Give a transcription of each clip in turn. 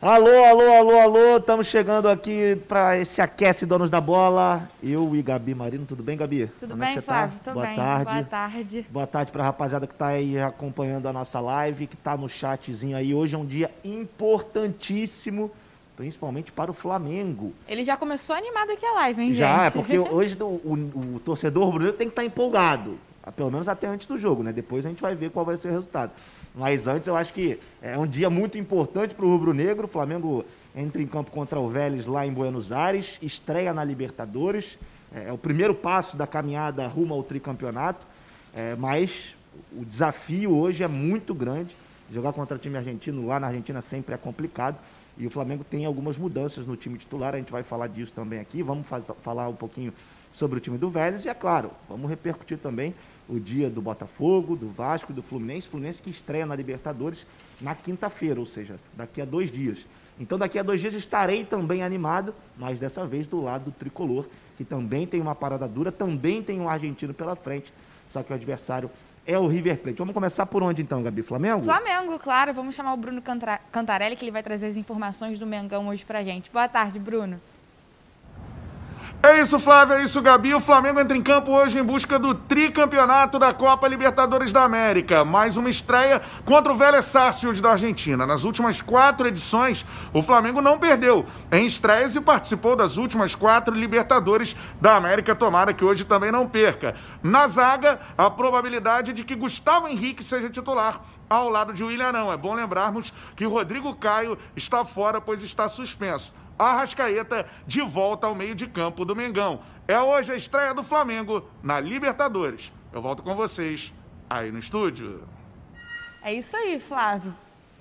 Alô, alô, alô, alô, estamos chegando aqui para esse aquece donos da bola. Eu e Gabi Marino, tudo bem, Gabi? Tudo Como é bem, você Flávio? Tá? Tudo Boa bem. tarde. Boa tarde. Boa tarde para a rapaziada que está aí acompanhando a nossa live, que está no chatzinho aí. Hoje é um dia importantíssimo, principalmente para o Flamengo. Ele já começou animado aqui a live, hein, Já, é gente? porque hoje o, o, o torcedor rubro-negro tem que estar empolgado, pelo menos até antes do jogo, né? Depois a gente vai ver qual vai ser o resultado. Mas antes eu acho que é um dia muito importante para o rubro-negro. O Flamengo entra em campo contra o Vélez lá em Buenos Aires, estreia na Libertadores. É, é o primeiro passo da caminhada rumo ao tricampeonato. É, mas o desafio hoje é muito grande. Jogar contra o time argentino lá na Argentina sempre é complicado. E o Flamengo tem algumas mudanças no time titular, a gente vai falar disso também aqui. Vamos falar um pouquinho sobre o time do Vélez e, é claro, vamos repercutir também o dia do Botafogo, do Vasco, do Fluminense. Fluminense que estreia na Libertadores na quinta-feira, ou seja, daqui a dois dias. Então, daqui a dois dias estarei também animado, mas dessa vez do lado do tricolor, que também tem uma parada dura, também tem um argentino pela frente, só que o adversário é o River Plate. Vamos começar por onde então, Gabi? Flamengo? Flamengo, claro. Vamos chamar o Bruno Cantarelli, que ele vai trazer as informações do Mengão hoje pra gente. Boa tarde, Bruno. É isso, Flávio, é isso, Gabi. O Flamengo entra em campo hoje em busca do tricampeonato da Copa Libertadores da América. Mais uma estreia contra o Vélez Sarsfield da Argentina. Nas últimas quatro edições, o Flamengo não perdeu em estreias e participou das últimas quatro Libertadores da América. Tomara que hoje também não perca. Na zaga, a probabilidade de que Gustavo Henrique seja titular ao lado de William não. É bom lembrarmos que o Rodrigo Caio está fora, pois está suspenso. Arrascaeta de volta ao meio de campo do Mengão. É hoje a estreia do Flamengo na Libertadores. Eu volto com vocês aí no estúdio. É isso aí, Flávio.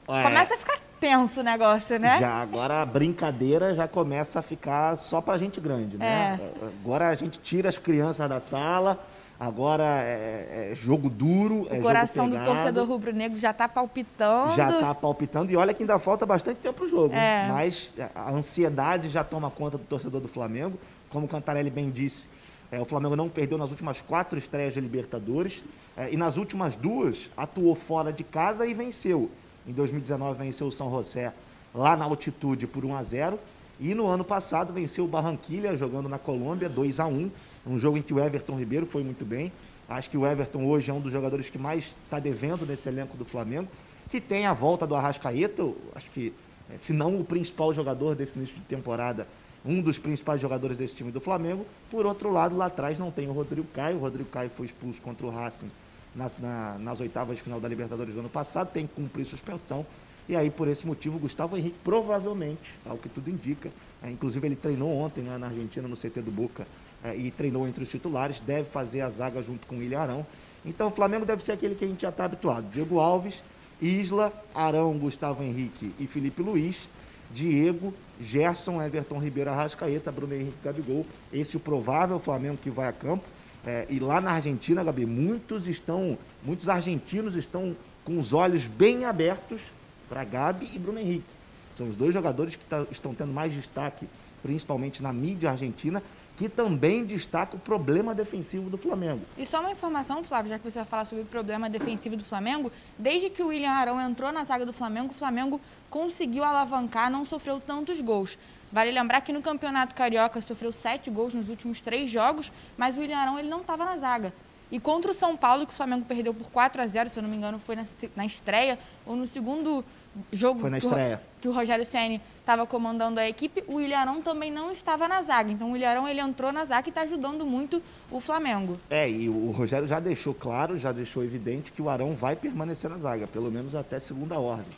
É. Começa a ficar tenso o negócio, né? Já, agora a brincadeira já começa a ficar só pra gente grande, né? É. Agora a gente tira as crianças da sala, Agora é, é, jogo duro, o é coração do torcedor rubro-negro já está palpitando. Já está palpitando. E olha que ainda falta bastante tempo para o jogo. É. Mas a ansiedade já toma conta do torcedor do Flamengo. Como o Cantarelli bem disse, é, o Flamengo não perdeu nas últimas quatro estreias de Libertadores. É, e nas últimas duas, atuou fora de casa e venceu. Em 2019, venceu o São José lá na altitude por 1 a 0 E no ano passado, venceu o Barranquilha, jogando na Colômbia, 2 a 1 um jogo em que o Everton Ribeiro foi muito bem. Acho que o Everton hoje é um dos jogadores que mais está devendo nesse elenco do Flamengo. Que tem a volta do Arrascaeta, acho que, é, se não o principal jogador desse início de temporada, um dos principais jogadores desse time do Flamengo. Por outro lado, lá atrás não tem o Rodrigo Caio. O Rodrigo Caio foi expulso contra o Racing nas, na, nas oitavas de final da Libertadores do ano passado, tem que cumprir suspensão. E aí, por esse motivo, Gustavo Henrique provavelmente, ao que tudo indica, é, inclusive ele treinou ontem lá na Argentina, no CT do Boca, e treinou entre os titulares, deve fazer a zaga junto com o William Arão. Então o Flamengo deve ser aquele que a gente já está habituado. Diego Alves, Isla, Arão, Gustavo Henrique e Felipe Luiz, Diego, Gerson, Everton Ribeiro, Arrascaeta, Bruno Henrique Gabigol. Esse é o provável Flamengo que vai a campo. É, e lá na Argentina, Gabi, muitos estão, muitos argentinos estão com os olhos bem abertos para Gabi e Bruno Henrique. São os dois jogadores que tá, estão tendo mais destaque, principalmente na mídia argentina, que também destaca o problema defensivo do Flamengo. E só uma informação, Flávio, já que você vai falar sobre o problema defensivo do Flamengo, desde que o William Arão entrou na zaga do Flamengo, o Flamengo conseguiu alavancar, não sofreu tantos gols. Vale lembrar que no Campeonato Carioca sofreu sete gols nos últimos três jogos, mas o William Arão ele não estava na zaga. E contra o São Paulo, que o Flamengo perdeu por 4 a 0 se eu não me engano, foi na, na estreia ou no segundo jogo Foi na estreia. que o Rogério Ceni estava comandando a equipe, o Ilharão também não estava na zaga. Então o Ilharão ele entrou na zaga e está ajudando muito o Flamengo. É, e o Rogério já deixou claro, já deixou evidente que o Arão vai permanecer na zaga, pelo menos até segunda ordem.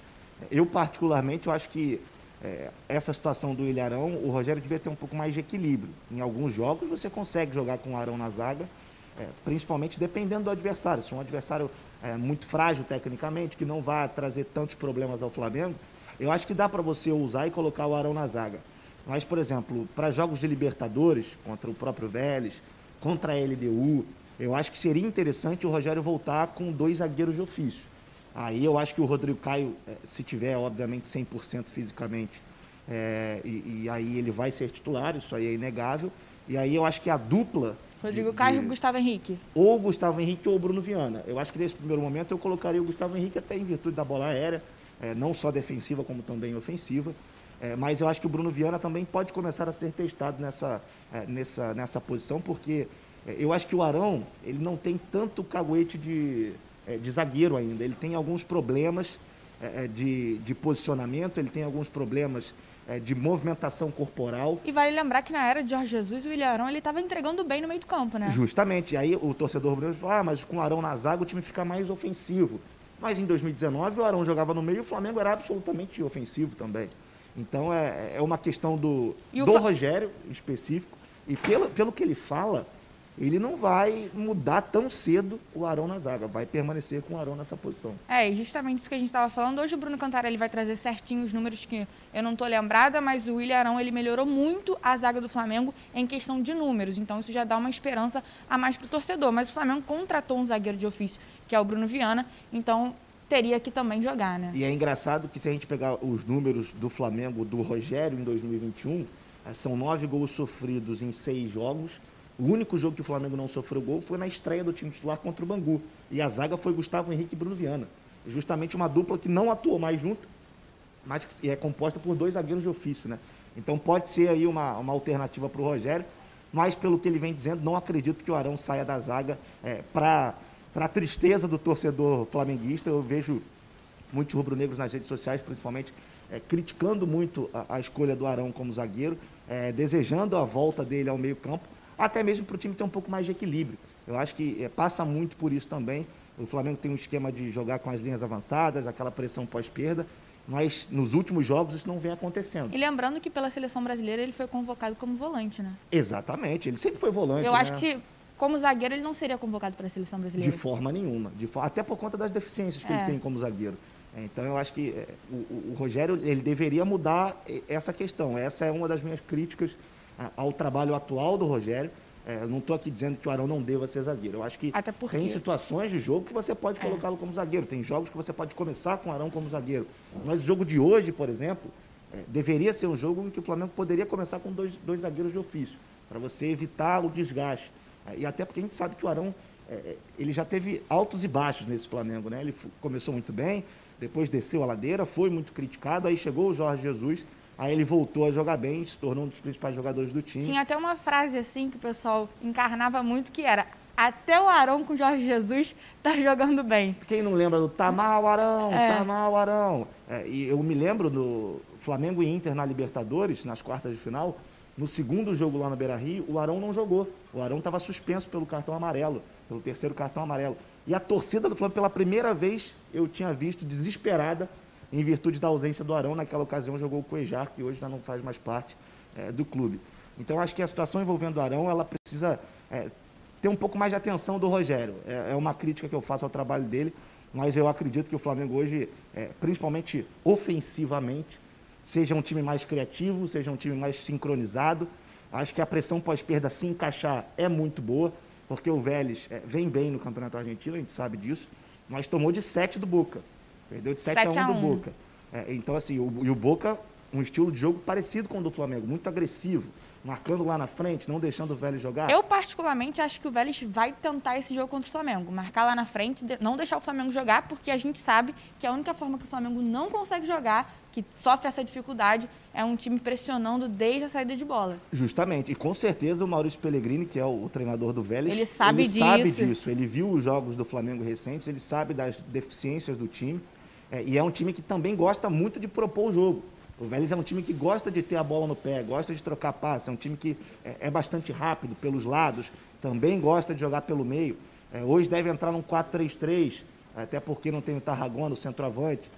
Eu, particularmente, eu acho que é, essa situação do Ilharão, o Rogério devia ter um pouco mais de equilíbrio. Em alguns jogos você consegue jogar com o Arão na zaga, é, principalmente dependendo do adversário. Se um adversário é, muito frágil tecnicamente, que não vai trazer tantos problemas ao Flamengo, eu acho que dá para você usar e colocar o Arão na zaga. Mas, por exemplo, para jogos de Libertadores, contra o próprio Vélez, contra a LDU, eu acho que seria interessante o Rogério voltar com dois zagueiros de ofício. Aí eu acho que o Rodrigo Caio, é, se tiver, obviamente, 100% fisicamente, é, e, e, aí ele vai ser titular, isso aí é inegável. E aí eu acho que a dupla Rodrigo de, Caio e Gustavo Henrique. Ou Gustavo Henrique ou Bruno Viana. Eu acho que nesse primeiro momento eu colocaria o Gustavo Henrique até em virtude da bola aérea. É, não só defensiva como também ofensiva. É, mas eu acho que o Bruno Viana também pode começar a ser testado nessa, é, nessa, nessa posição, porque é, eu acho que o Arão ele não tem tanto caguete de, é, de zagueiro ainda. Ele tem alguns problemas é, de, de posicionamento, ele tem alguns problemas de movimentação corporal. E vale lembrar que na era de Jorge Jesus, o William Arão ele estava entregando bem no meio do campo, né? Justamente. E aí o torcedor brasileiro fala, ah, mas com o Arão na zaga o time fica mais ofensivo. Mas em 2019 o Arão jogava no meio e o Flamengo era absolutamente ofensivo também. Então é, é uma questão do, do Rogério específico. E pelo, pelo que ele fala, ele não vai mudar tão cedo o Arão na zaga, vai permanecer com o Arão nessa posição. É, justamente isso que a gente estava falando. Hoje o Bruno Cantarelli vai trazer certinho os números que eu não estou lembrada, mas o William Arão ele melhorou muito a zaga do Flamengo em questão de números, então isso já dá uma esperança a mais para o torcedor. Mas o Flamengo contratou um zagueiro de ofício, que é o Bruno Viana, então teria que também jogar, né? E é engraçado que se a gente pegar os números do Flamengo, do Rogério, em 2021, eh, são nove gols sofridos em seis jogos. O único jogo que o Flamengo não sofreu gol foi na estreia do time titular contra o Bangu. E a zaga foi Gustavo Henrique e Bruno Viana. Justamente uma dupla que não atuou mais junto, mas é composta por dois zagueiros de ofício, né? Então pode ser aí uma, uma alternativa para o Rogério, mas pelo que ele vem dizendo, não acredito que o Arão saia da zaga é, para para a tristeza do torcedor flamenguista, eu vejo muitos rubro-negros nas redes sociais, principalmente, é, criticando muito a, a, escolha do Arão como zagueiro, é, desejando a volta dele ao meio-campo, até mesmo para o time ter um pouco mais de equilíbrio. Eu acho que é, passa muito por isso também. O Flamengo tem um esquema de jogar com as linhas avançadas, aquela pressão pós-perda, mas nos últimos jogos isso não vem acontecendo. E lembrando que pela seleção brasileira ele foi convocado como volante, né? Exatamente, ele sempre foi volante. Eu né? acho que como zagueiro, ele não seria convocado para a seleção brasileira. De forma nenhuma. De for... Até por conta das deficiências que é. ele tem como zagueiro. É, então, eu acho que é, o, o, Rogério ele deveria mudar essa questão. Essa é uma das minhas críticas ao trabalho atual do Rogério. É, não estou aqui dizendo que o Arão não deva ser zagueiro. Eu acho que tem situações de jogo que você pode é. colocá-lo como zagueiro. Tem jogos que você pode começar com o Arão como zagueiro. Mas o jogo de hoje, por exemplo, é, deveria ser um jogo em que o Flamengo poderia começar com dois, dois zagueiros de ofício, para você evitar o desgaste. E até porque a gente sabe que o Arão é, é, ele já teve altos e baixos nesse Flamengo, né? Ele começou muito bem, depois desceu a ladeira, foi muito criticado, aí chegou o Jorge Jesus, aí ele voltou a jogar bem, se tornou um dos principais jogadores do time. Tinha até uma frase assim que o pessoal encarnava muito que era até o Arão com o Jorge Jesus tá jogando bem. Quem não lembra do tá mal Arão, é. tá mal Arão. É, e eu me lembro do Flamengo e Inter na Libertadores, nas quartas de final, no segundo jogo lá no Beira Rio, o Arão não jogou. O Arão estava suspenso pelo cartão amarelo, pelo terceiro cartão amarelo. E a torcida do Flamengo, pela primeira vez, eu tinha visto desesperada em virtude da ausência do Arão. Naquela ocasião jogou o Cuejar, que hoje já não faz mais parte é, do clube. Então acho que a situação envolvendo o Arão, ela precisa é, ter um pouco mais de atenção do Rogério. É, é, uma crítica que eu faço ao trabalho dele, mas eu acredito que o Flamengo hoje, é, principalmente ofensivamente, seja um time mais criativo, seja um time mais sincronizado. Acho que a pressão pós-perda se encaixar é muito boa, porque o Vélez é, vem bem no Campeonato Argentino, a gente sabe disso, mas tomou de 7 do Boca. Perdeu de 7, 7 a 1 do Boca. É, então, assim, o, e o Boca, um estilo de jogo parecido com o do Flamengo, muito agressivo marcando lá na frente, não deixando o Vélez jogar? Eu, particularmente, acho que o Vélez vai tentar esse jogo contra o Flamengo. Marcar lá na frente, não deixar o Flamengo jogar, porque a gente sabe que a única forma que o Flamengo não consegue jogar, que sofre essa dificuldade, é um time pressionando desde a saída de bola. Justamente. E com certeza o Maurício Pellegrini, que é o, treinador do Vélez, ele sabe ele disso. sabe disso. Ele viu os jogos do Flamengo recentes, ele sabe das deficiências do time. É, e é um time que também gosta muito de propor o jogo. O Vélez é um time que gosta de ter a bola no pé, gosta de trocar passe, é um time que é, é bastante rápido pelos lados, também gosta de jogar pelo meio. É, hoje deve entrar num 4-3-3, até porque não tem o Tarragona, o centroavante,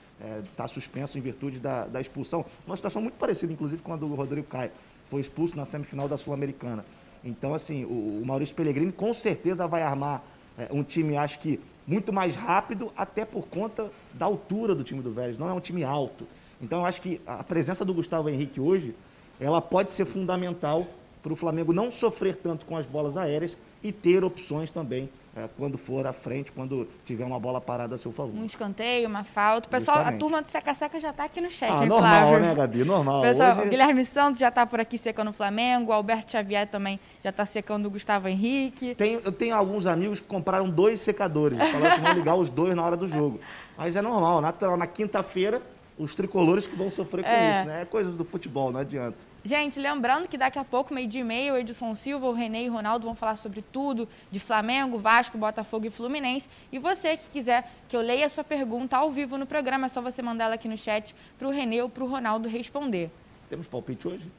está é, suspenso em virtude da, da, expulsão. Uma situação muito parecida, inclusive, com a do Rodrigo Caio. Foi expulso na semifinal da Sul-Americana. Então, assim, o, o, Maurício Pellegrini com certeza vai armar é, um time, acho que, muito mais rápido, até por conta da altura do time do Vélez. Não é um time alto. Então, eu acho que a presença do Gustavo Henrique hoje, ela pode ser fundamental para o Flamengo não sofrer tanto com as bolas aéreas e ter opções também é, quando for à frente, quando tiver uma bola parada a seu favor. Um escanteio, uma falta. Pessoal, Justamente. a turma do Seca-Seca já está aqui no chat, ah, hein, normal, Flávio? né, Gabi? Normal. Pessoal, Hoje... o Guilherme Santos já está por aqui secando o Flamengo, o Alberto Xavier também já está secando o Gustavo Henrique. Tem, eu tenho alguns amigos que compraram dois secadores, falaram que vão ligar os dois na hora do jogo. Mas é normal, natural. Na quinta-feira, os tricolores que vão sofrer com é. isso, né? É coisas do futebol, não adianta. Gente, lembrando que daqui a pouco, meio dia e meia, o Edson Silva, o Renê e o Ronaldo vão falar sobre tudo, de Flamengo, Vasco, Botafogo e Fluminense. E você que quiser que eu leia a sua pergunta ao vivo no programa, é só você mandar ela aqui no chat para o Renê ou para o Ronaldo responder. Temos palpite hoje?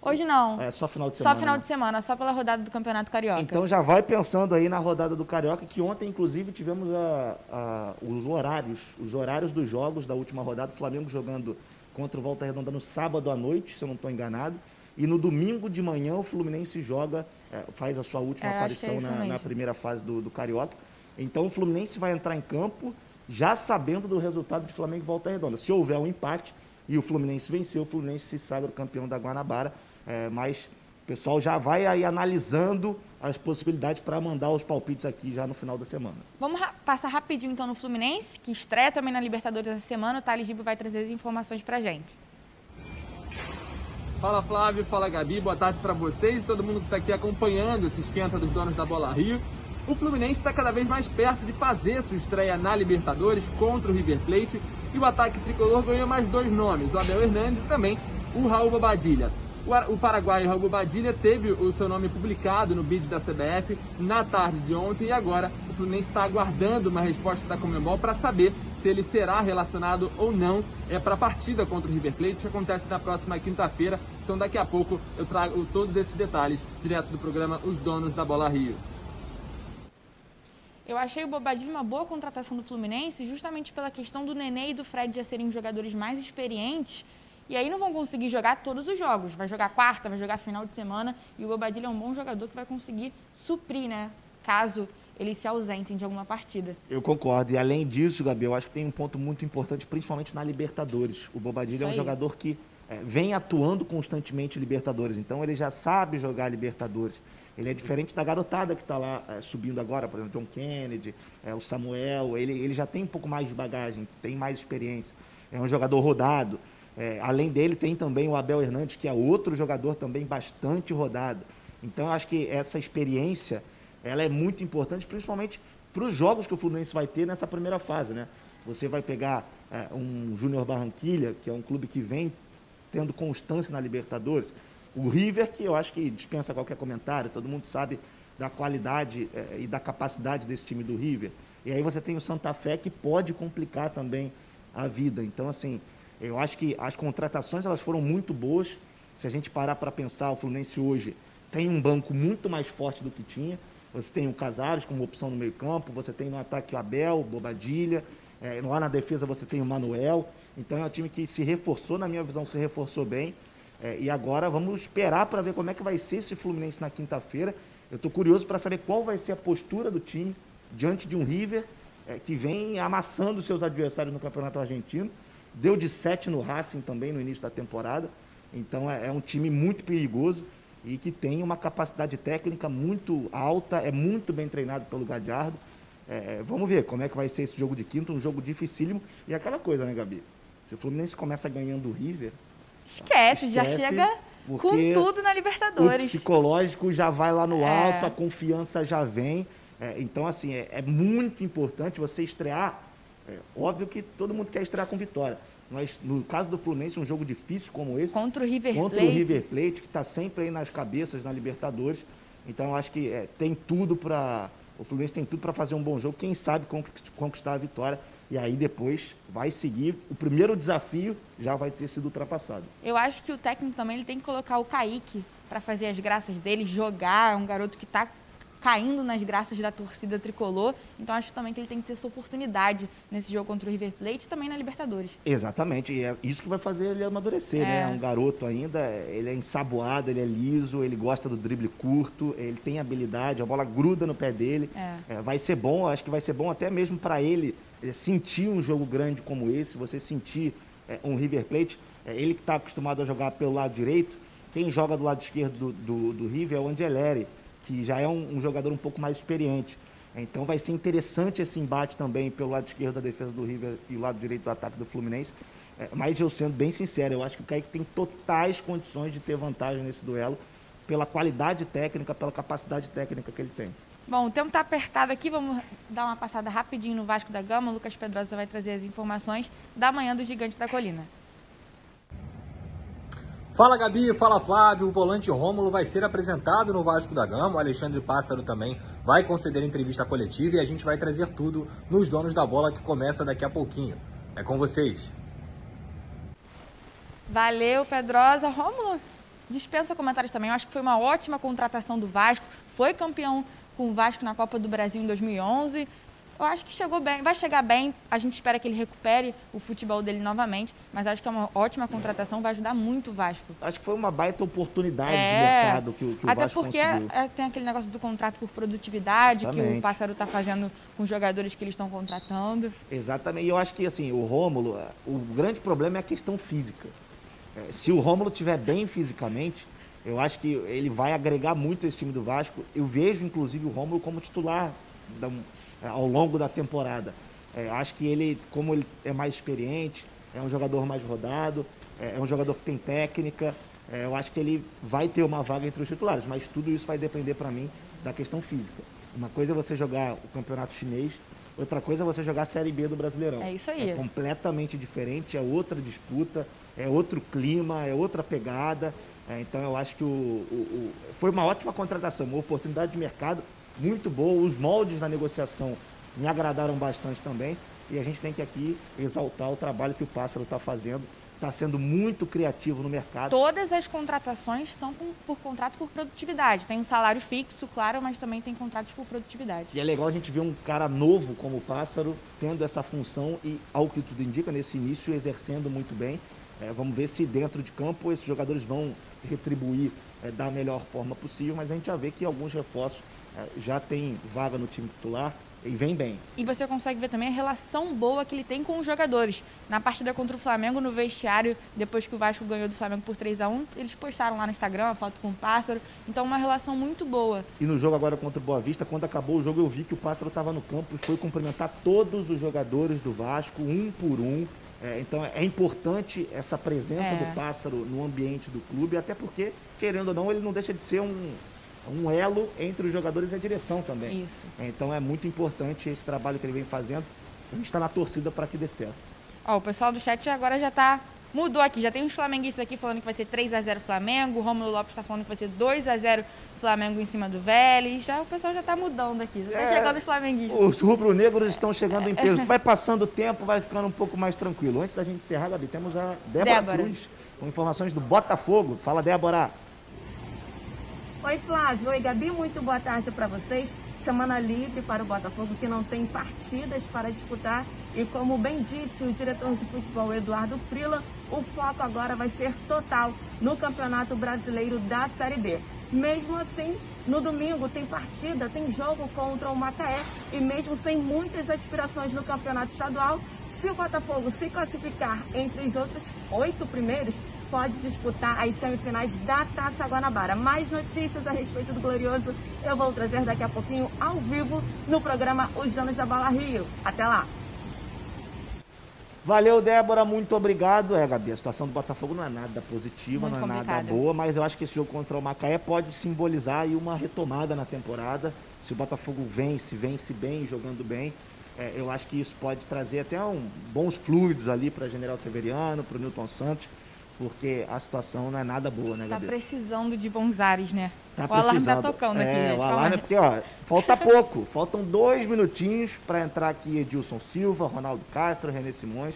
Hoje não. É só final de semana. Só final né? de semana, só pela rodada do Campeonato Carioca. Então já vai pensando aí na rodada do Carioca, que ontem, inclusive, tivemos a, a, os horários, os horários dos jogos da última rodada. O Flamengo jogando contra o Volta Redonda no sábado à noite, se eu não estou enganado. E no domingo de manhã o Fluminense joga, é, faz a sua última é, aparição é na, na, primeira fase do, do Carioca. Então o Fluminense vai entrar em campo já sabendo do resultado de Flamengo e Volta Redonda. Se houver um empate e o Fluminense vencer, o Fluminense se sagra campeão da Guanabara é, mas o pessoal já vai aí analisando as possibilidades para mandar os palpites aqui já no final da semana. Vamos ra passar rapidinho então no Fluminense, que estreia também na Libertadores essa semana. O Thales Gibo vai trazer as informações para gente. Fala Flávio, fala Gabi, boa tarde para vocês e todo mundo que está aqui acompanhando esse esquenta dos donos da Bola Rio. O Fluminense está cada vez mais perto de fazer sua estreia na Libertadores contra o River Plate e o ataque tricolor ganhou mais dois nomes, o Abel Hernandes e também o Raul Bobadilha. O paraguaio Raul Badilha teve o seu nome publicado no bid da CBF na tarde de ontem e agora o Fluminense está aguardando uma resposta da Comembol para saber se ele será relacionado ou não é, para a partida contra o River Plate, que acontece na próxima quinta-feira. Então daqui a pouco eu trago todos esses detalhes direto do programa Os Donos da Bola Rio. Eu achei o Bobadilha uma boa contratação do Fluminense, justamente pela questão do Nenê e do Fred já serem jogadores mais experientes e aí não vão conseguir jogar todos os jogos. Vai jogar quarta, vai jogar final de semana. E o Bobadilha é um bom jogador que vai conseguir suprir, né? Caso eles se ausentem de alguma partida. Eu concordo. E além disso, Gabi, eu acho que tem um ponto muito importante, principalmente na Libertadores. O Bobadilha é um jogador que é, vem atuando constantemente em Libertadores. Então ele já sabe jogar Libertadores. Ele é diferente da garotada que está lá é, subindo agora, por exemplo, John Kennedy, é, o Samuel. Ele, ele já tem um pouco mais de bagagem, tem mais experiência. É um jogador rodado. É, além dele, tem também o Abel Hernandes, que é outro jogador também bastante rodado. Então, eu acho que essa experiência ela é muito importante, principalmente para os jogos que o Fluminense vai ter nessa primeira fase. Né? Você vai pegar é, um Júnior Barranquilha, que é um clube que vem tendo constância na Libertadores. O River, que eu acho que dispensa qualquer comentário, todo mundo sabe da qualidade é, e da capacidade desse time do River. E aí você tem o Santa Fé, que pode complicar também a vida. Então, assim, eu acho que as contratações elas foram muito boas. Se a gente parar para pensar, o Fluminense hoje tem um banco muito mais forte do que tinha. Você tem o Casares como opção no meio-campo, você tem no ataque o Abel, Bobadilha, é, lá na defesa você tem o Manuel. Então é um time que se reforçou, na minha visão, se reforçou bem. É, e agora vamos esperar para ver como é que vai ser esse Fluminense na quinta-feira. Eu estou curioso para saber qual vai ser a postura do time diante de um River é, que vem amassando seus adversários no Campeonato Argentino Deu de 7 no Racing também no início da temporada. Então é, é um time muito perigoso e que tem uma capacidade técnica muito alta, é muito bem treinado pelo Gadiardo. É, vamos ver como é que vai ser esse jogo de quinta, um jogo dificílimo. E aquela coisa, né, Gabi? Se o Fluminense começa ganhando o River. Esquece, esquece já chega com tudo na Libertadores. O psicológico já vai lá no é. alto, a confiança já vem. É, então, assim, é, é, muito importante você estrear é, óbvio que todo mundo quer estrear com vitória. Mas no caso do Fluminense, um jogo difícil como esse. Contra o River contra Plate. Contra o River Plate, que está sempre aí nas cabeças na Libertadores. Então, eu acho que é, tem tudo para. O Fluminense tem tudo para fazer um bom jogo. Quem sabe conquistar a vitória. E aí depois vai seguir. O primeiro desafio já vai ter sido ultrapassado. Eu acho que o técnico também ele tem que colocar o Kaique para fazer as graças dele, jogar. É um garoto que está caindo nas graças da torcida tricolor. Então acho também que ele tem que ter essa oportunidade nesse jogo contra o River Plate e também na Libertadores. Exatamente, e é isso que vai fazer ele amadurecer, né? é. né? É um garoto ainda, ele é ensaboado, ele é liso, ele gosta do drible curto, ele tem habilidade, a bola gruda no pé dele. É. É, vai ser bom, acho que vai ser bom até mesmo para ele é, sentir um jogo grande como esse, você sentir é, um River Plate. ele que está acostumado a jogar pelo lado direito, quem joga do lado esquerdo do, do, do River é o Angeleri que já é um, um jogador um pouco mais experiente. Então vai ser interessante esse embate também pelo lado esquerdo da defesa do River e o lado direito do ataque do Fluminense. É, mas eu sendo bem sincero, eu acho que o Kaique tem totais condições de ter vantagem nesse duelo pela qualidade técnica, pela capacidade técnica que ele tem. Bom, o tempo está apertado aqui, vamos dar uma passada rapidinho no Vasco da Gama. O Lucas Pedrosa vai trazer as informações da manhã do Gigante da Colina. Fala Gabi, fala Flávio, o volante Rômulo vai ser apresentado no Vasco da Gama, o Alexandre Pássaro também vai conceder entrevista coletiva e a gente vai trazer tudo nos donos da bola que começa daqui a pouquinho. É com vocês. Valeu, Pedrosa. Rômulo, dispensa comentários também. Eu acho que foi uma ótima contratação do Vasco. Foi campeão com o Vasco na Copa do Brasil em 2011. Eu acho que chegou bem, vai chegar bem. A gente espera que ele recupere o futebol dele novamente, mas acho que é uma ótima contratação, vai ajudar muito o Vasco. Acho que foi uma baita oportunidade é, de mercado que, que o Até Vasco porque é, tem aquele negócio do contrato por produtividade Justamente. que o Pássaro está fazendo com os jogadores que eles estão contratando. Exatamente. E eu acho que assim, o Rômulo, o grande problema é a questão física. É, se o Rômulo estiver bem fisicamente, eu acho que ele vai agregar muito esse time do Vasco. Eu vejo, inclusive, o Rômulo como titular da, ao longo da temporada. É, acho que ele, como ele é mais experiente, é um jogador mais rodado, é, é um jogador que tem técnica, é, eu acho que ele vai ter uma vaga entre os titulares, mas tudo isso vai depender para mim da questão física. Uma coisa é você jogar o campeonato chinês, outra coisa é você jogar a Série B do Brasileirão. É isso aí. É completamente diferente, é outra disputa, é outro clima, é outra pegada. É, então eu acho que o, o, o, foi uma ótima contratação, uma oportunidade de mercado muito boa. Os moldes da negociação me agradaram bastante também. E a gente tem que aqui exaltar o trabalho que o Pássaro está fazendo. Está sendo muito criativo no mercado. Todas as contratações são por, por, contrato por produtividade. Tem um salário fixo, claro, mas também tem contratos por produtividade. E é legal a gente ver um cara novo como o Pássaro tendo essa função e, ao que tudo indica, nesse início, exercendo muito bem. É, vamos ver se dentro de campo esses jogadores vão retribuir é, da melhor forma possível, mas a gente já vê que alguns reforços já tem vaga no time titular e vem bem. E você consegue ver também a relação boa que ele tem com os jogadores. Na partida contra o Flamengo, no vestiário, depois que o Vasco ganhou do Flamengo por 3 a 1 eles postaram lá no Instagram a foto com o Pássaro. Então, uma relação muito boa. E no jogo agora contra o Boa Vista, quando acabou o jogo, eu vi que o Pássaro estava no campo e foi cumprimentar todos os jogadores do Vasco, um por um. É, então é importante essa presença é. do pássaro no ambiente do clube, até porque, querendo ou não, ele não deixa de ser um, um elo entre os jogadores e a direção também. Isso. Então é muito importante esse trabalho que ele vem fazendo. A gente está na torcida para que dê certo. Ó, o pessoal do chat agora já está mudou aqui. Já tem uns flamenguistas aqui falando que vai ser 3 a 0 Flamengo. O Romulo Lopes está falando que vai ser 2 a 0 Flamengo em cima do Vélez. Já, o pessoal já está mudando aqui. Está é, chegando os flamenguistas. Os rubro-negros estão chegando em peso. Vai passando o tempo, vai ficando um pouco mais tranquilo. Antes da gente encerrar, Gabi, temos a Débora, Débora. Cruz com informações do Botafogo. Fala, Débora. Oi, Flávio. Oi, Gabi. Muito boa tarde para vocês. Semana livre para o Botafogo, que não tem partidas para disputar. E como bem disse o diretor de futebol Eduardo Frila, o foco agora vai ser total no Campeonato Brasileiro da Série B. Mesmo assim, no domingo tem partida, tem jogo contra o Macaé e mesmo sem muitas aspirações no campeonato estadual, se o Botafogo se classificar entre os outros oito primeiros, pode disputar as semifinais da Taça Guanabara. Mais notícias a respeito do Glorioso eu vou trazer daqui a pouquinho ao vivo no programa Os Donos da Bola Rio. Até lá! Valeu, Débora, muito obrigado. É, Gabi, a situação do Botafogo não é nada positiva, muito não é complicado. nada boa, mas eu acho que esse jogo contra o Macaé pode simbolizar aí uma retomada na temporada. Se o Botafogo vence, vence bem, jogando bem, é, eu acho que isso pode trazer até um, bons fluidos ali para General Severiano, para o Newton Santos, porque a situação não é nada boa, né, tá Gabi? Tá precisando de bons ares, né? Tá o precisando. alarme tá tocando aqui, é, gente. O alarme é porque, ó, falta pouco. Faltam dois minutinhos para entrar aqui Edilson Silva, Ronaldo Castro, René Simões,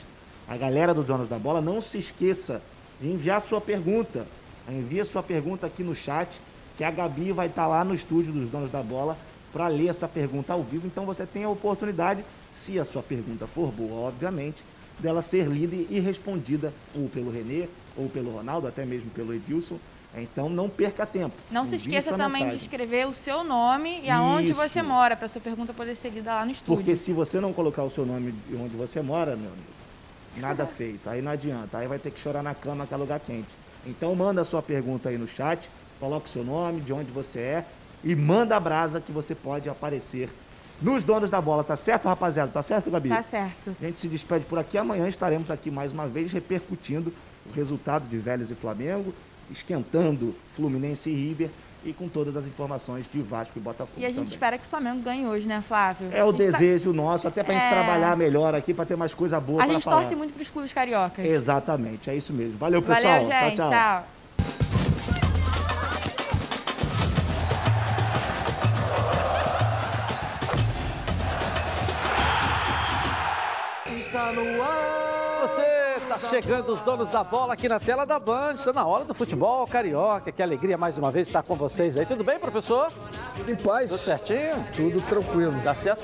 a galera do Donos da Bola. Não se esqueça de enviar sua pergunta. Envia sua pergunta aqui no chat, que a Gabi vai estar tá lá no estúdio dos Donos da Bola para ler essa pergunta ao vivo. Então você tem a oportunidade, se a sua pergunta for boa, obviamente, dela ser lida e respondida ou pelo Renê, ou pelo Ronaldo, até mesmo pelo Edilson. Então não perca tempo. Não se esqueça também mensagem. de escrever o seu nome e aonde Isso. você mora, para sua pergunta poder ser lida lá no estúdio. Porque se você não colocar o seu nome e onde você mora, meu amigo, nada feito. Aí não adianta. Aí vai ter que chorar na cama que é lugar quente. Então manda a sua pergunta aí no chat, coloca o seu nome, de onde você é e manda a brasa que você pode aparecer nos donos da bola, tá certo, rapaziada? Tá certo, Gabi? Tá certo. A gente se despede por aqui. Amanhã estaremos aqui mais uma vez repercutindo o resultado de Vélez e Flamengo, esquentando Fluminense e River e com todas as informações de Vasco e Botafogo. E a gente também. espera que o Flamengo ganhe hoje, né, Flávio? É o tá- desejo tá... nosso, até para a gente é... trabalhar melhor aqui, para ter mais coisa boa A gente falar. torce muito para os clubes cariocas. Exatamente, é isso mesmo. Valeu, pessoal. Valeu, gente. tchau. tchau. tchau. Está no ar. Chegando os donos da bola aqui na tela da Band. Está na hora do futebol carioca. Que alegria mais uma vez estar com vocês aí. Tudo bem, professor? Tudo em paz. Tudo certinho? Tudo tranquilo. Tá certo.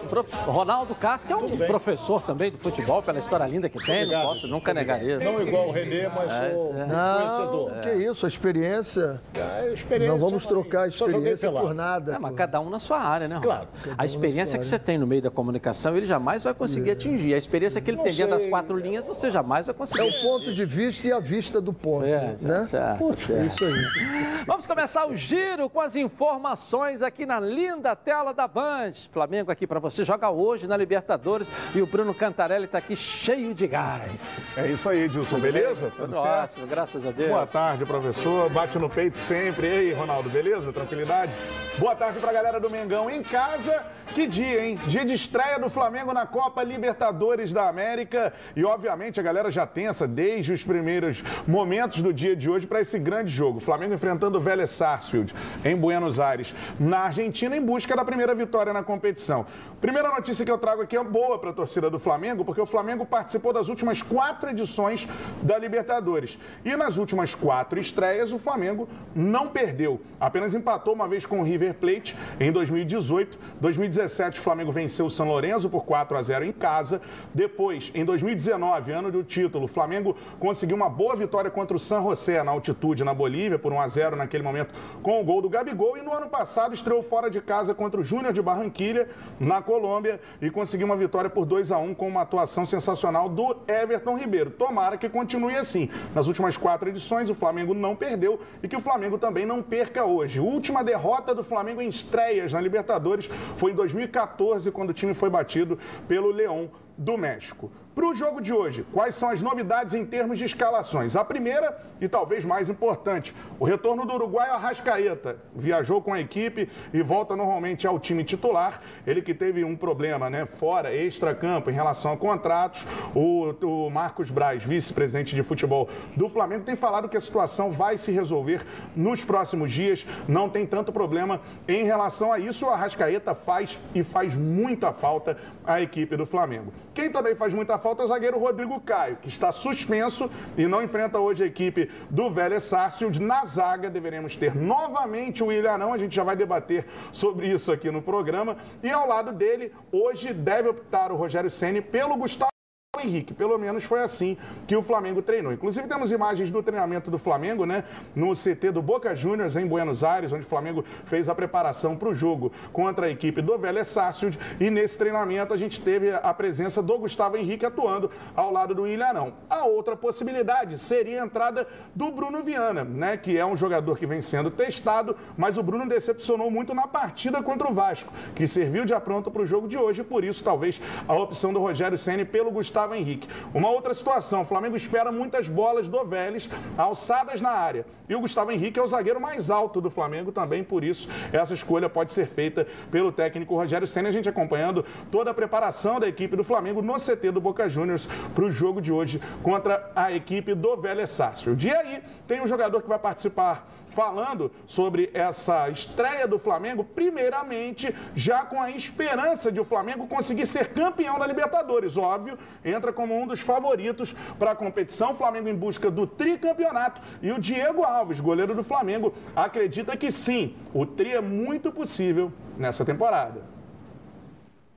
O Ronaldo que é um professor também do futebol, pela história linda que tem. Obrigado. Não posso nunca negar isso. Não igual o Renê, mas é, sou é. conhecedor. Não, que isso, a experiência. É, a experiência não vamos trocar a experiência por nada. É, mas cada um na sua área, né? Claro. A experiência que você tem no meio da comunicação, ele jamais vai conseguir é. atingir. A experiência que ele tem dentro das quatro linhas, você jamais vai conseguir. O ponto de vista e a vista do ponto, é, né? Certo, Putz, é isso aí. Vamos começar o giro com as informações aqui na linda tela da Band. Flamengo aqui para você, joga hoje na Libertadores e o Bruno Cantarelli está aqui cheio de gás. É isso aí, Edilson, beleza? Tudo, Tudo ótimo, graças a Deus. Boa tarde, professor. Bate no peito sempre. E aí, Ronaldo, beleza? Tranquilidade? Boa tarde para a galera do Mengão em casa. Que dia, hein? Dia de estreia do Flamengo na Copa Libertadores da América. E, obviamente, a galera já desde os primeiros momentos do dia de hoje para esse grande jogo. Flamengo enfrentando o Vélez Sarsfield em Buenos Aires, na Argentina, em busca da primeira vitória na competição. Primeira notícia que eu trago aqui é boa para a torcida do Flamengo, porque o Flamengo participou das últimas quatro edições da Libertadores. E nas últimas quatro estreias, o Flamengo não perdeu. Apenas empatou uma vez com o River Plate em 2018. 2017, o Flamengo venceu o São Lourenço por 4 a 0 em casa. Depois, em 2019, ano do título, Flamengo conseguiu uma boa vitória contra o San José na altitude na Bolívia, por 1 a 0 naquele momento, com o gol do Gabigol. E no ano passado estreou fora de casa contra o Júnior de Barranquilha, na Colômbia, e conseguiu uma vitória por 2 a 1 com uma atuação sensacional do Everton Ribeiro. Tomara que continue assim. Nas últimas quatro edições, o Flamengo não perdeu e que o Flamengo também não perca hoje. Última derrota do Flamengo em estreias na Libertadores foi em 2014, quando o time foi batido pelo Leão do México. Para o jogo de hoje, quais são as novidades em termos de escalações? A primeira, e talvez mais importante, o retorno do Uruguai Arrascaeta. Viajou com a equipe e volta normalmente ao time titular. Ele que teve um problema né, fora, extra-campo, em relação a contratos. O, o Marcos Braz, vice-presidente de futebol do Flamengo, tem falado que a situação vai se resolver nos próximos dias. Não tem tanto problema em relação a isso. O Arrascaeta faz e faz muita falta à equipe do Flamengo. Quem também faz muita falta é o zagueiro Rodrigo Caio, que está suspenso e não enfrenta hoje a equipe do Vélez Sarsfield. Na zaga deveremos ter novamente o William Arão, a gente já vai debater sobre isso aqui no programa. E ao lado dele, hoje deve optar o Rogério Ceni pelo Gustavo Henrique. Pelo menos foi assim que o Flamengo treinou. Inclusive, temos imagens do treinamento do Flamengo, né? No CT do Boca Juniors, em Buenos Aires, onde o Flamengo fez a preparação para o jogo contra a equipe do Vélez Sarsfield. E nesse treinamento a gente teve a presença do Gustavo Henrique atuando ao lado do Ilharão. A outra possibilidade seria a entrada do Bruno Viana, né? Que é um jogador que vem sendo testado, mas o Bruno decepcionou muito na partida contra o Vasco, que serviu de apronto para o jogo de hoje. Por isso, talvez a opção do Rogério Ceni pelo Gustavo Gustavo Henrique. Uma outra situação, o Flamengo espera muitas bolas do Vélez alçadas na área. E o Gustavo Henrique é o zagueiro mais alto do Flamengo também, por isso essa escolha pode ser feita pelo técnico Rogério Senna. A gente acompanhando toda a preparação da equipe do Flamengo no CT do Boca Juniors para o jogo de hoje contra a equipe do Vélez Sarsfield. E aí tem um jogador que vai participar falando sobre essa estreia do Flamengo, primeiramente já com a esperança de o Flamengo conseguir ser campeão da Libertadores. Óbvio, entra como um dos favoritos para a competição. Flamengo em busca do tricampeonato e o Diego Alves, goleiro do Flamengo, acredita que sim, o tri é muito possível nessa temporada.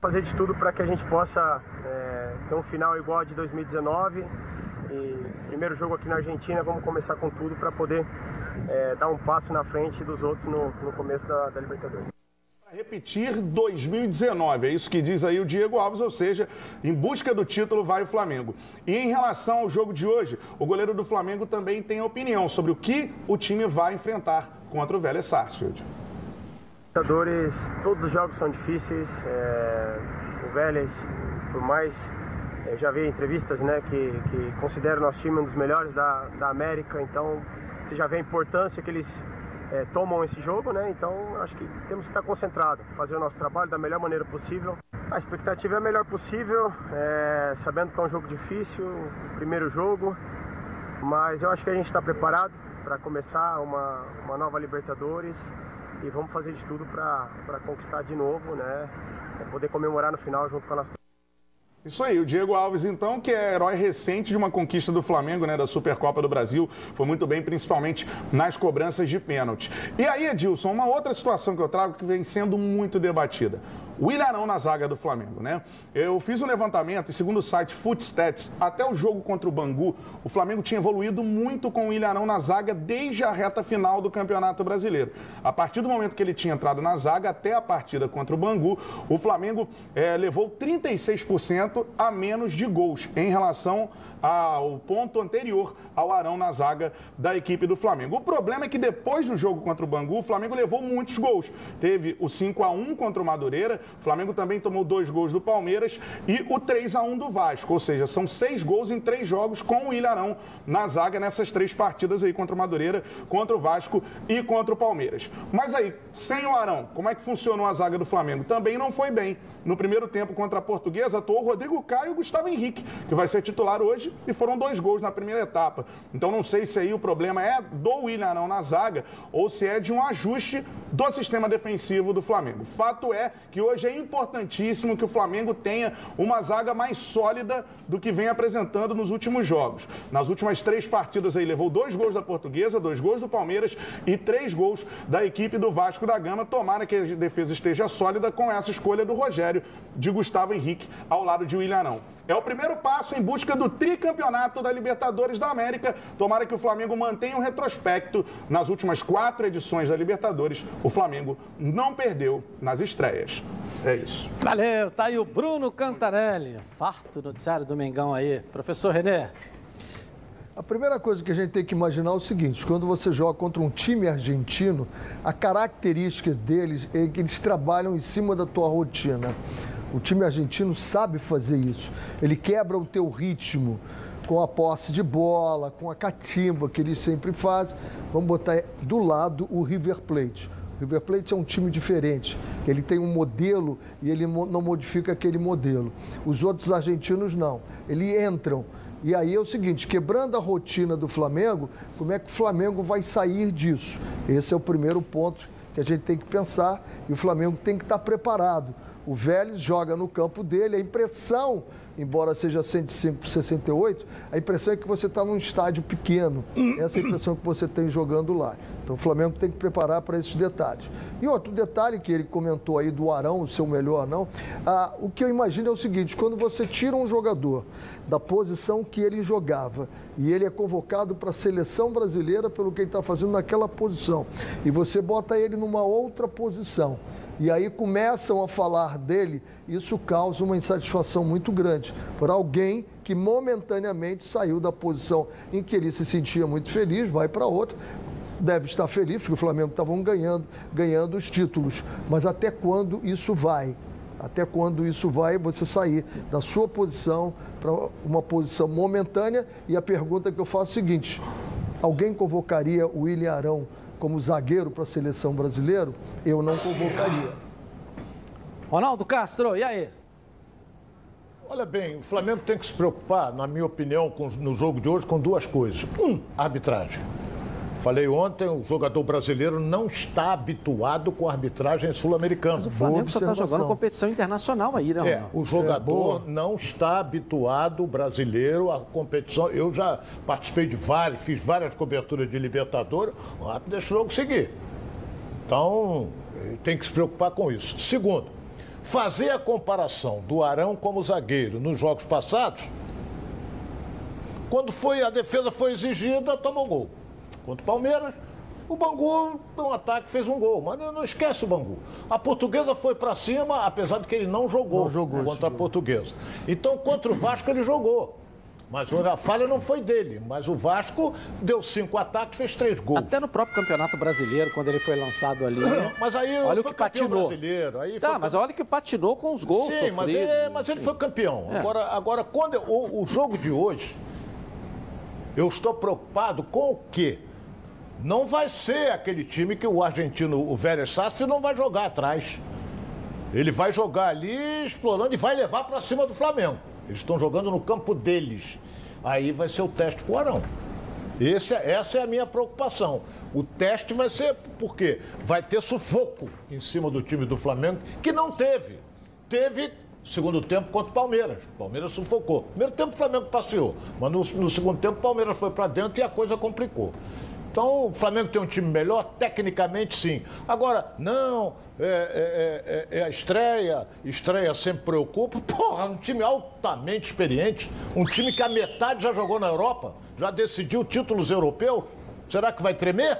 Fazer de tudo para que a gente possa é, ter um final igual a de 2019. E primeiro jogo aqui na Argentina, vamos começar com tudo para poder é, dar um passo na frente dos outros no, no começo da, da Libertadores. Repetir 2019, é isso que diz aí o Diego Alves, ou seja, em busca do título vai o Flamengo. E em relação ao jogo de hoje, o goleiro do Flamengo também tem opinião sobre o que o time vai enfrentar contra o Vélez Sarsfield. Libertadores, todos os jogos são difíceis. É, o Vélez, por mais eu já vi entrevistas né, que, que consideram nosso time um dos melhores da, da América, então você já vê a importância que eles é, tomam esse jogo, né? Então acho que temos que estar concentrados, fazer o nosso trabalho da melhor maneira possível. A expectativa é a melhor possível, é, sabendo que é um jogo difícil, primeiro jogo, mas eu acho que a gente está preparado para começar uma, uma nova Libertadores e vamos fazer de tudo para conquistar de novo, né? Poder comemorar no final junto com a nossa isso aí, o Diego Alves, então, que é herói recente de uma conquista do Flamengo, né, da Supercopa do Brasil, foi muito bem, principalmente nas cobranças de pênalti. E aí, Edilson, uma outra situação que eu trago que vem sendo muito debatida. O Ilharão na zaga do Flamengo, né? Eu fiz um levantamento e, segundo o site Footstats, até o jogo contra o Bangu, o Flamengo tinha evoluído muito com o Ilharão na zaga desde a reta final do Campeonato Brasileiro. A partir do momento que ele tinha entrado na zaga até a partida contra o Bangu, o Flamengo é, levou 36% a menos de gols em relação ao ponto anterior ao Arão na zaga da equipe do Flamengo. O problema é que depois do jogo contra o Bangu, o Flamengo levou muitos gols. Teve o 5 a 1 contra o Madureira, o Flamengo também tomou dois gols do Palmeiras e o 3 a 1 do Vasco. Ou seja, são seis gols em três jogos com o Ilharão na zaga nessas três partidas aí contra o Madureira, contra o Vasco e contra o Palmeiras. Mas aí, sem o Arão, como é que funcionou a zaga do Flamengo? Também não foi bem. No primeiro tempo contra a Portuguesa, atuou o Rodrigo Caio e o Gustavo Henrique, que vai ser titular hoje e foram dois gols na primeira etapa. Então não sei se aí o problema é do William não na zaga ou se é de um ajuste do sistema defensivo do Flamengo. Fato é que hoje é importantíssimo que o Flamengo tenha uma zaga mais sólida do que vem apresentando nos últimos jogos. Nas últimas três partidas aí levou dois gols da Portuguesa, dois gols do Palmeiras e três gols da equipe do Vasco da Gama. Tomara que a defesa esteja sólida com essa escolha do Rogério de Gustavo Henrique ao lado de William Arão. É o primeiro passo em busca do tricampeonato da Libertadores da América. Tomara que o Flamengo mantenha um retrospecto. Nas últimas quatro edições da Libertadores, o Flamengo não perdeu nas estreias. É isso. Valeu, tá aí o Bruno Cantarelli. Farto noticiário do Mengão aí. Professor René. A primeira coisa que a gente tem que imaginar é o seguinte: quando você joga contra um time argentino, a característica deles é que eles trabalham em cima da tua rotina. O time argentino sabe fazer isso. Ele quebra o teu ritmo com a posse de bola, com a catimba que eles sempre fazem. Vamos botar do lado o River Plate. O River Plate é um time diferente. Ele tem um modelo e ele não modifica aquele modelo. Os outros argentinos não. Eles entram. E aí é o seguinte, quebrando a rotina do Flamengo, como é que o Flamengo vai sair disso? Esse é o primeiro ponto que a gente tem que pensar e o Flamengo tem que estar preparado. O Vélez joga no campo dele, a impressão, embora seja 105 por 68, a impressão é que você está num estádio pequeno. Essa é a impressão que você tem jogando lá. Então o Flamengo tem que preparar para esses detalhes. E outro detalhe que ele comentou aí do Arão, o seu melhor não, ah, o que eu imagino é o seguinte, quando você tira um jogador da posição que ele jogava e ele é convocado para a seleção brasileira pelo que ele está fazendo naquela posição, e você bota ele numa outra posição, e aí começam a falar dele, isso causa uma insatisfação muito grande por alguém que momentaneamente saiu da posição em que ele se sentia muito feliz, vai para outra, deve estar feliz, porque o Flamengo estava ganhando, ganhando os títulos. Mas até quando isso vai? Até quando isso vai você sair da sua posição para uma posição momentânea? E a pergunta que eu faço é a seguinte: alguém convocaria o William Arão como zagueiro para a seleção brasileira, eu não convocaria. Ronaldo Castro, e aí? Olha bem, o Flamengo tem que se preocupar, na minha opinião, com, no jogo de hoje, com duas coisas. Um, arbitragem. Falei ontem, o jogador brasileiro não está habituado com a arbitragem sul-americana. Mas o Flamengo só está jogando competição internacional aí, né, É, o jogador é, não está habituado, brasileiro, à competição. Eu já participei de vários, fiz várias coberturas de Libertadores, o rápido deixa o jogo seguir. Então, tem que se preocupar com isso. Segundo, fazer a comparação do Arão como zagueiro nos jogos passados, quando foi a defesa foi exigida, tomou gol contra o Palmeiras. O Bangu, no ataque, fez um gol, mas não esquece o Bangu. A portuguesa foi para cima, apesar de que ele não jogou, não jogou contra a portuguesa. Então, contra o Vasco, ele jogou. Mas a falha não foi dele. Mas o Vasco deu cinco ataques, fez três gols. Até no próprio Campeonato Brasileiro, quando ele foi lançado ali. mas aí olha o que patinou. Brasileiro. Aí tá, foi... mas olha que patinou com os gols. Sim, mas ele, mas ele, foi campeão. É. Agora, agora, quando o, o jogo de hoje, eu estou preocupado com o quê? Não vai ser aquele time que o argentino, o Vélez Sarsfield, não vai jogar atrás. Ele vai jogar ali explorando e vai levar para cima do Flamengo. Eles estão jogando no campo deles. Aí vai ser o teste para o Arão. Esse, é, essa é a minha preocupação. O teste vai ser porque vai ter sufoco em cima do time do Flamengo, que não teve. Teve segundo tempo contra o Palmeiras. O Palmeiras sufocou. Primeiro tempo o Flamengo passeou, mas no, no segundo tempo o Palmeiras foi para dentro e a coisa complicou. Então, o Flamengo tem um time melhor, tecnicamente sim. Agora, não, é, é, é, é, a estreia, estreia sempre preocupa. Porra, um time altamente experiente, um time que a metade já jogou na Europa, já decidiu títulos europeus. Será que vai tremer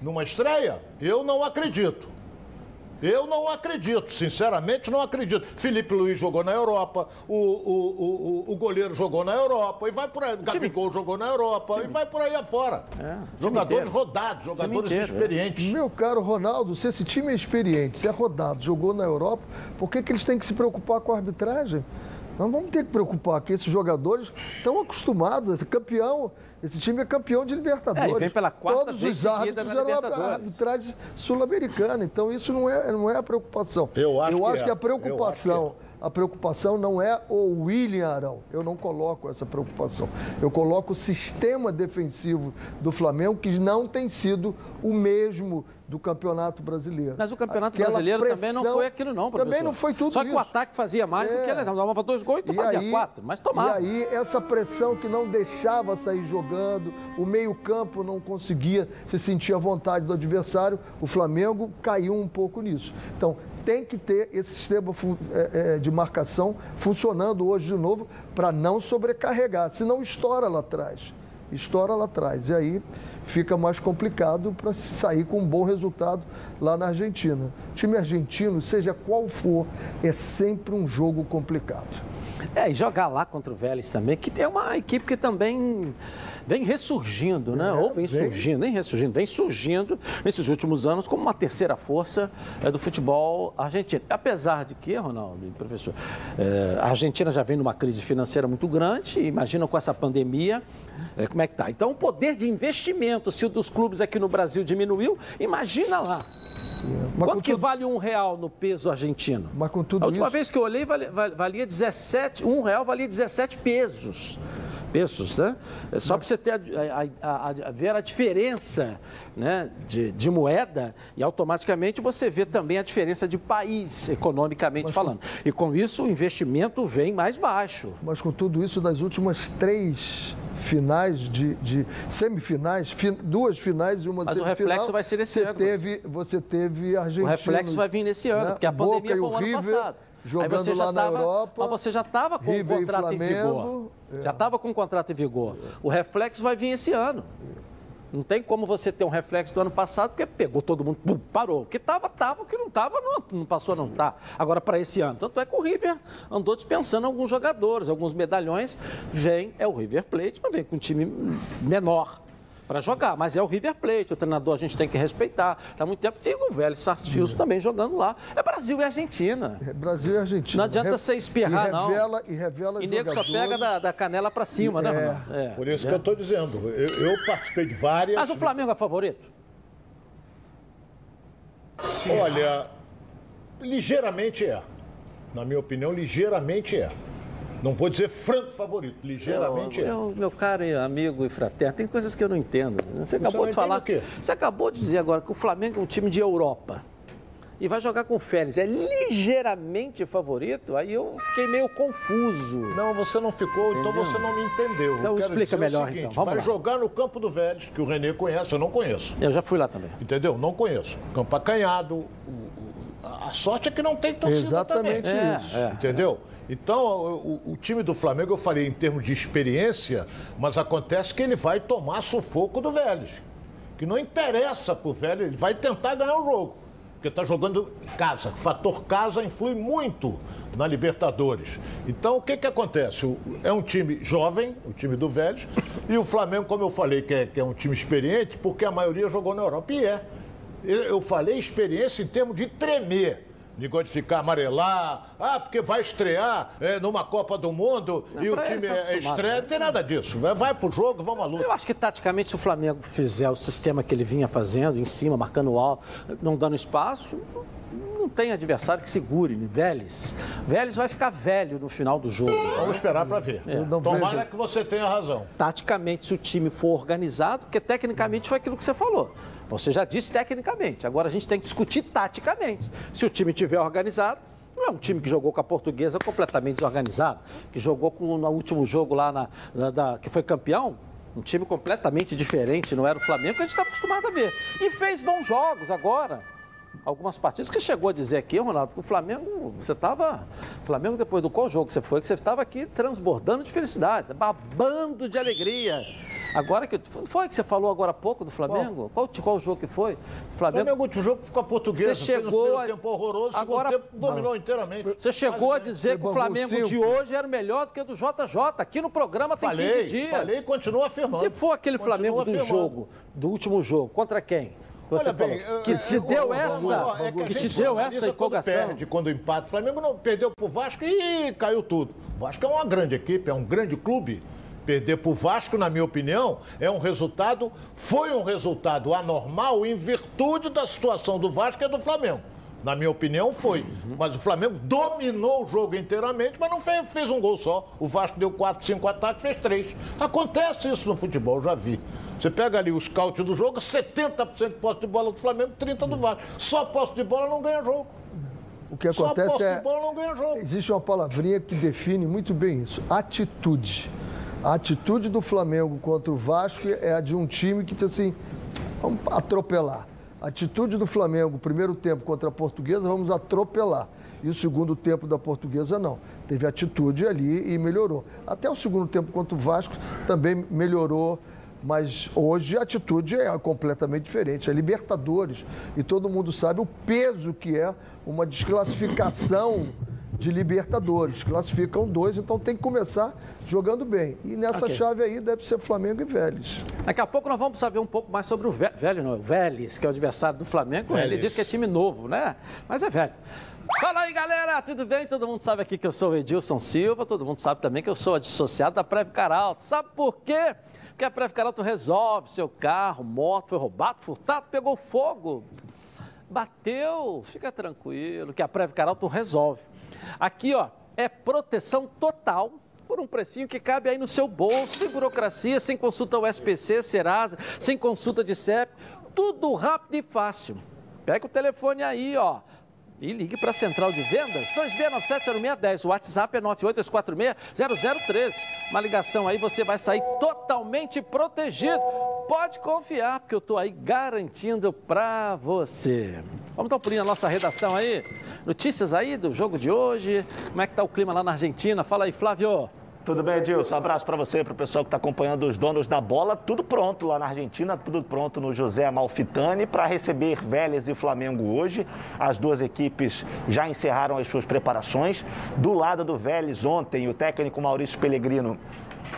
numa estreia? Eu não acredito. Eu não acredito, sinceramente não acredito. Felipe Luiz jogou na Europa, o, o, o, o goleiro jogou na Europa, e vai por aí. O Gabigol jogou na Europa, time. e vai por aí afora. É, jogadores rodados, jogadores inteiro, experientes. É. Meu caro Ronaldo, se esse time é experiente, se é rodado, jogou na Europa, por que, que eles têm que se preocupar com a arbitragem? Nós vamos ter que preocupar que esses jogadores estão acostumados, esse campeão, esse time é campeão de Libertadores. É, vem pela quarta Todos os árbitros eram arbitragem sul-americana, então isso não é, não é a preocupação. Eu acho, Eu que, acho é. que a preocupação a preocupação não é o William Arão. Eu não coloco essa preocupação. Eu coloco o sistema defensivo do Flamengo, que não tem sido o mesmo do Campeonato Brasileiro. Mas o Campeonato Aquela Brasileiro pressão, também não foi aquilo não, professor. Também não foi tudo Só isso. que o ataque fazia mais é. do que ele tomava dois gols e tu fazia aí, quatro, mas tomava. E aí essa pressão que não deixava sair jogando, o meio-campo não conseguia se sentir à vontade do adversário, o Flamengo caiu um pouco nisso. Então, tem que ter esse sistema é, é, de marcação funcionando hoje de novo para não sobrecarregar, senão estoura lá atrás. Estoura lá atrás. E aí fica mais complicado para sair com um bom resultado lá na Argentina. O time argentino, seja qual for, é sempre um jogo complicado. É, e jogar lá contra o Vélez também, que é uma equipe que também vem ressurgindo, né? É, Ou vem, vem, surgindo, nem ressurgindo, vem surgindo nesses últimos anos como uma terceira força é, do futebol argentino. Apesar de que, Ronaldo professor, é, a Argentina já vem numa crise financeira muito grande, imagina com essa pandemia, é, como é que tá? Então, o poder de investimento, se o dos clubes aqui no Brasil diminuiu, imagina lá. Mas Quanto que tudo... vale um real no peso argentino? Mas com tudo A última isso... vez que eu olhei, valia, valia 17, um real valia 17 pesos pesos, né? É só para você ter a, a, a, ver a diferença né, de, de, moeda e automaticamente você vê também a diferença de país, economicamente mas, falando. E com isso o investimento vem mais baixo. Mas com tudo isso, das últimas três finais de, de semifinais, fi, duas finais e uma Mas semifinal. Mas o reflexo vai ser nesse ano. Teve, você teve Argentina. O reflexo vai vir nesse ano, né? porque a pandemia foi o ano River, passado. Jogando lá na tava, Europa. Mas você já estava com o contrato Flamengo, em vigor. É. Já estava com o contrato em vigor. O reflexo vai vir esse ano. Não tem como você ter um reflexo do ano passado, porque pegou todo mundo, pum, parou. O que estava, estava, o que não estava, não, não passou, não está. Agora, para esse ano. Tanto é que o River andou dispensando alguns jogadores, alguns medalhões. Vem, é o River Plate, mas vem com um time menor para jogar. Mas é o River Plate, o treinador a gente tem que respeitar. Está muito tempo. E o velho Sarsfield também jogando lá. É Brasil e Argentina. É Brasil e Argentina. Não adianta Re... você espirrar, e revela, não. E revela E nego só pega da, da canela para cima, né, é. é. Por isso é. que eu estou dizendo. Eu, eu, participei de várias. Mas o Flamengo é favorito? Sim. Olha, ligeiramente é. Na minha opinião, ligeiramente é. Não vou dizer franco favorito, ligeiramente meu, é. Meu caro amigo e fraterno, tem coisas que eu não entendo. Você acabou de falar. Você acabou de dizer agora que o Flamengo é um time de Europa. E vai jogar com o Félix. É ligeiramente favorito? Aí eu fiquei meio confuso. Não, você não ficou, então Entendeu? então você não me entendeu. Então explica melhor, seguinte, então. Vamos vai lá. jogar no campo do Vélez, que o Renê conhece, eu não conheço. Eu já fui lá também. Entendeu? Não conheço. Campo acanhado. O, o, a sorte é que não tem torcida Exatamente também. É, isso. É, Entendeu? Então, o, o, time do Flamengo, eu falei em termos de experiência, mas acontece que ele vai tomar sufoco do Vélez. Que não interessa pro Vélez, ele vai tentar ganhar o jogo. Porque está jogando casa. O fator casa influi muito na Libertadores. Então, o que, que acontece? É um time jovem, o time do Vélez, e o Flamengo, como eu falei, que é, que é um time experiente, porque a maioria jogou na Europa. E é. Eu falei experiência em termos de tremer Negócio de ficar amarelar. Ah, porque vai estrear é, numa Copa do Mundo não, e o time é estreia. Não tem nada disso. Vai pro jogo, vamos à luta. Eu acho que taticamente, se o Flamengo fizer o sistema que ele vinha fazendo, em cima, marcando alto, não dando espaço, não tem adversário que segure, né? Vélez. Vélez vai ficar velho no final do jogo. Vamos esperar para ver. É. Tomara que você tenha razão. Taticamente, se o time for organizado, porque tecnicamente foi aquilo que você falou. Você já disse tecnicamente. Agora a gente tem que discutir taticamente. Se o time estiver organizado, não é um time que jogou com a portuguesa completamente desorganizado, que jogou com, no último jogo lá, na, na que foi campeão, um time completamente diferente, não era o Flamengo que a gente está acostumado a ver. E fez bons jogos agora algumas partidas que chegou a dizer aqui, Ronaldo, que o Flamengo, você estava. Flamengo, depois do qual jogo que você foi, que você estava aqui transbordando de felicidade, babando de alegria. Agora que. Foi que você falou agora há pouco do Flamengo? Qual, qual, qual jogo que foi? O Flamengo. Flamengo, último jogo ficou a portuguesa. Você chegou. a... tempo horroroso, agora, tempo dominou inteiramente. Você chegou a dizer que o Flamengo cinco. de hoje era melhor do que o do JJ. Aqui no programa tem falei, 15 dias. Falei e continua afirmando. Se for aquele Flamengo do afirmando. jogo, do último jogo, contra quem? Você Olha bem, que te deu essa, é que, te deu essa empolgação. Quando perde, quando empata, o Flamengo não perdeu pro Vasco e caiu tudo. O Vasco é uma grande equipe, é um grande clube. Perder pro Vasco, na minha opinião, é um resultado, foi um resultado anormal em virtude da situação do Vasco e do Flamengo. Na minha opinião, foi. Uhum. Mas o Flamengo dominou o jogo inteiramente, mas não fez, fez um gol só. O Vasco deu 4, 5 ataques, fez 3. Acontece isso no futebol, já vi. Você pega ali o scout do jogo, 70% de posse de bola do Flamengo, 30% do Vasco. Só posse de bola não ganha jogo. O que acontece Só posse é. De bola não ganha jogo. Existe uma palavrinha que define muito bem isso: atitude. A atitude do Flamengo contra o Vasco é a de um time que, assim, vamos atropelar. A atitude do Flamengo, primeiro tempo contra a Portuguesa, vamos atropelar. E o segundo tempo da Portuguesa, não. Teve atitude ali e melhorou. Até o segundo tempo contra o Vasco também melhorou mas hoje a atitude é completamente diferente. É Libertadores. E todo mundo sabe o peso que é uma desclassificação de Libertadores. Classificam dois, então tem que começar jogando bem. E nessa okay. chave aí deve ser Flamengo e Vélez. Daqui a pouco nós vamos saber um pouco mais sobre o Vélez, não, o Vélez, que é o adversário do Flamengo. Vélez. Ele diz que é time novo, né? Mas é velho. Fala aí, galera, tudo bem? Todo mundo sabe aqui que eu sou o Edilson Silva, todo mundo sabe também que eu sou associado da Prévio Caralto. Sabe por quê? Porque a Prévio Caralto resolve seu carro, moto, foi roubado, furtado, pegou fogo, bateu, fica tranquilo, que a Prévio Caralto resolve. Aqui, ó, é proteção total por um precinho que cabe aí no seu bolso, sem burocracia, sem consulta ao SPC, Serasa, sem consulta de CEP, tudo rápido e fácil. Pega o telefone aí, ó, e ligue para a Central de Vendas 26970610. O WhatsApp é 982460013. Uma ligação aí, você vai sair totalmente protegido. Pode confiar, porque eu estou aí garantindo para você. Vamos dar um pulinho na nossa redação aí. Notícias aí do jogo de hoje. Como é que está o clima lá na Argentina? Fala aí, Flávio. Tudo bem, Edilson? Um abraço para você, para o pessoal que está acompanhando os donos da bola. Tudo pronto lá na Argentina, tudo pronto no José Amalfitani para receber Vélez e Flamengo hoje. As duas equipes já encerraram as suas preparações. Do lado do Vélez, ontem, o técnico Maurício Pellegrino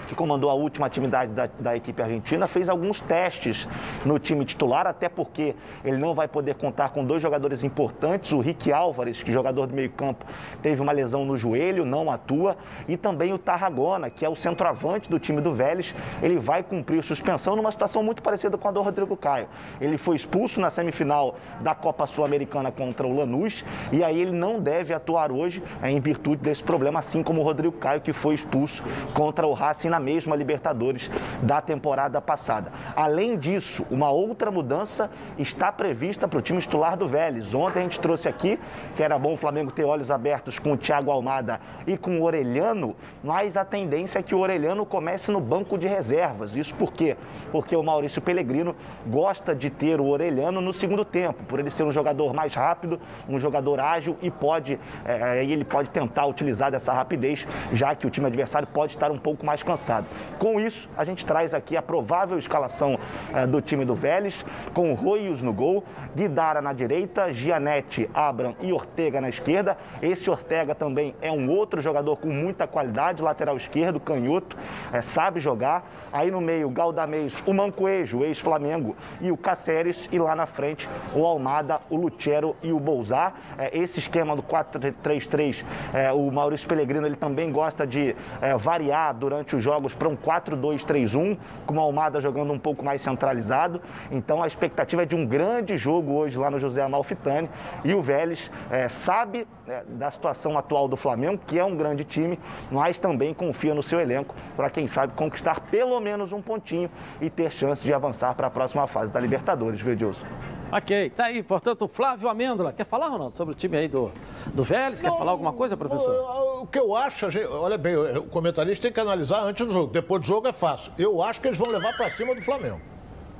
que comandou a última atividade da, da, equipe argentina, fez alguns testes no time titular, até porque ele não vai poder contar com dois jogadores importantes. O Rick Álvares, que é jogador do meio-campo, teve uma lesão no joelho, não atua, e também o Tarragona, que é o centroavante do time do Vélez, ele vai cumprir suspensão numa situação muito parecida com a do Rodrigo Caio. Ele foi expulso na semifinal da Copa Sul-Americana contra o Lanús, e aí ele não deve atuar hoje em virtude desse problema, assim como o Rodrigo Caio, que foi expulso contra o Racing na mesma Libertadores da temporada passada. Além disso, uma outra mudança está prevista para o time titular do Vélez. Ontem a gente trouxe aqui que era bom o Flamengo ter olhos abertos com o Thiago Almada e com o Orelhano, mas a tendência é que o Orelhano comece no banco de reservas. Isso por quê? Porque o Maurício Pellegrino gosta de ter o Orelhano no segundo tempo, por ele ser um jogador mais rápido, um jogador ágil e pode, é, ele pode tentar utilizar dessa rapidez, já que o time adversário pode estar um pouco mais passado. Com isso, a gente traz aqui a provável escalação eh, do time do Vélez, com Roios no gol, Guidara na direita, Gianete, Abram e Ortega na esquerda. Esse Ortega também é um outro jogador com muita qualidade, lateral esquerdo, canhoto, é, sabe jogar. Aí no meio, Galdamez, o Mancoejo, ex-Flamengo, e o Cáceres. E lá na frente, o Almada, o Lutero e o Bolzar. É, esse esquema do 4-3-3, é, o Maurício Pellegrino ele também gosta de variar durante os jogos para um 4-2-3-1, com o Almada jogando um pouco mais centralizado. Então a expectativa é de um grande jogo hoje lá no José Amalfitani. E o Vélez é, sabe é, da situação atual do Flamengo, que é um grande time, mas também confia no seu elenco para quem sabe conquistar pelo menos um pontinho e ter chance de avançar para a próxima fase da Libertadores, viu, Edilson? Ok, tá aí, portanto, o Flávio Amêndola. Quer falar, Ronaldo, sobre o time aí do, do Vélez? Quer falar alguma coisa, professor? O, o que eu acho, olha bem, o comentarista tem que analisar antes do jogo. Depois do jogo é fácil. Eu acho que eles vão levar para cima do Flamengo.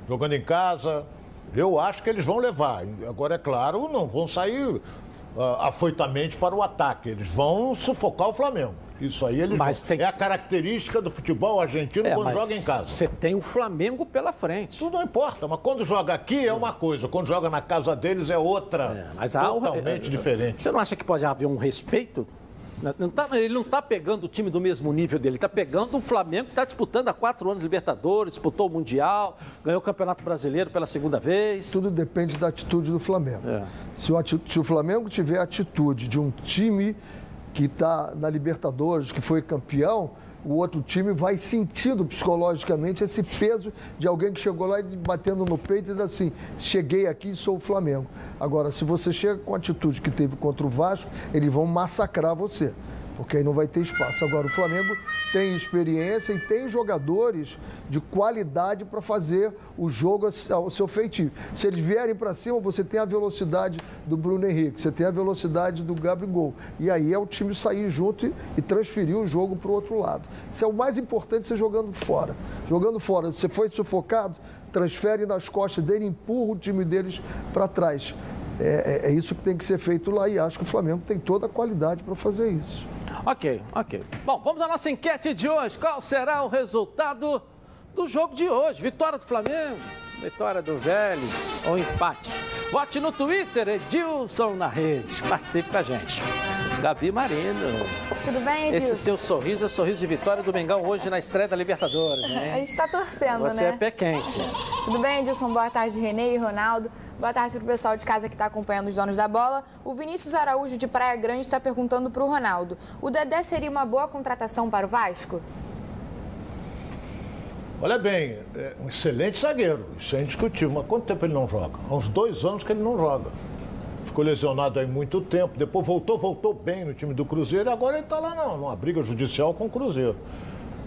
Jogando em casa, eu acho que eles vão levar. Agora, é claro, não vão sair uh, afoitamente para o ataque. Eles vão sufocar o Flamengo. Isso aí eles mas tem... é a característica do futebol argentino é, quando joga em casa. Você tem o Flamengo pela frente. Tudo não importa, mas quando joga aqui é uma coisa, quando joga na casa deles é outra. É, mas totalmente há... diferente. Você não acha que pode haver um respeito não tá, ele não está pegando o time do mesmo nível dele, ele está pegando o Flamengo que está disputando há quatro anos Libertadores, disputou o Mundial, ganhou o Campeonato Brasileiro pela segunda vez. Tudo depende da atitude do Flamengo. É. Se, o, se o Flamengo tiver a atitude de um time que está na Libertadores, que foi campeão, o outro time vai sentindo psicologicamente esse peso de alguém que chegou lá e batendo no peito e diz assim: cheguei aqui e sou o Flamengo. Agora, se você chega com a atitude que teve contra o Vasco, eles vão massacrar você porque aí não vai ter espaço. Agora, o Flamengo tem experiência e tem jogadores de qualidade para fazer o jogo ao seu feitio. Se eles vierem para cima, você tem a velocidade do Bruno Henrique, você tem a velocidade do Gabigol. E aí é o time sair junto e, transferir o jogo para o outro lado. Isso é o mais importante, você jogando fora. Jogando fora, você foi sufocado, transfere nas costas dele, empurra o time deles para trás. É, é, é, isso que tem que ser feito lá e acho que o Flamengo tem toda a qualidade para fazer isso. Ok, ok. Bom, vamos à nossa enquete de hoje. Qual será o resultado do jogo de hoje? Vitória do Flamengo, vitória do Vélez ou empate? Vote no Twitter, Edilson na rede. Participe com a gente. Gabi Marino. Tudo bem, Edilson? Esse seu sorriso é sorriso de vitória do Mengão hoje na estreia da Libertadores, hein? A gente está torcendo, Você né? Você é pé quente. Tudo bem, Edilson? Boa tarde, Renê e Ronaldo. Boa tarde para o pessoal de casa que está acompanhando os donos da bola. O Vinícius Araújo de Praia Grande está perguntando para o Ronaldo: o Dedé seria uma boa contratação para o Vasco? Olha bem, é um excelente zagueiro, isso é indiscutível. Mas quanto tempo ele não joga? Há uns dois anos que ele não joga. Ficou lesionado aí muito tempo, depois voltou, voltou bem no time do Cruzeiro agora ele está lá não, numa briga judicial com o Cruzeiro.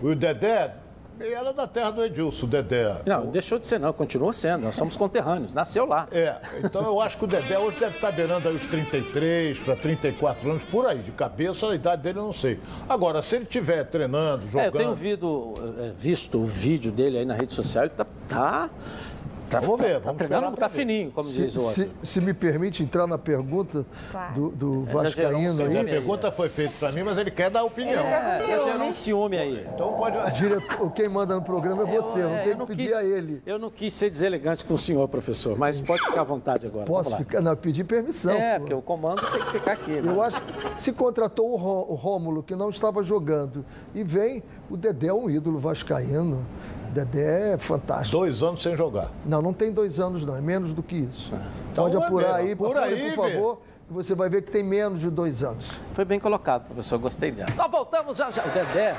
O Dedé, ele era da terra do Edilson, o Dedé. Não, deixou de ser não, continua sendo, nós somos conterrâneos, nasceu lá. É, então eu acho que o Dedé hoje deve estar beirando aí os 33 para 34 anos, por aí, de cabeça, a idade dele eu não sei. Agora, se ele estiver treinando, jogando... É, eu tenho visto, é, visto o vídeo dele aí na rede social, ele tá, tá Tá, vamos ver, vamos tá, treinando, tá fininho, como se, diz o outro. Se, se, me permite entrar na pergunta claro. do, do Vascaíno aí. A pergunta foi feita para mim, mas ele quer dar opinião. É, você gerou um ciúme aí. Então pode... Diretor, quem manda no programa é você, eu, não tem que pedir quis, a ele. Eu não quis ser deselegante com o senhor, professor, mas pode ficar à vontade agora. Posso ficar? Não, pedir permissão. É, porque o comando tem que ficar aqui. Né? Eu acho que se contratou o Rômulo, que não estava jogando, e vem, o Dedé é um ídolo vascaíno. Dedé é fantástico. Dois anos sem jogar. Não, não tem dois anos, não. É menos do que isso. Então, Pode apurar é aí, por aí, por favor. Vê. Você vai ver que tem menos de dois anos. Foi bem colocado, professor. Gostei dessa. Nós voltamos já já. O Dedé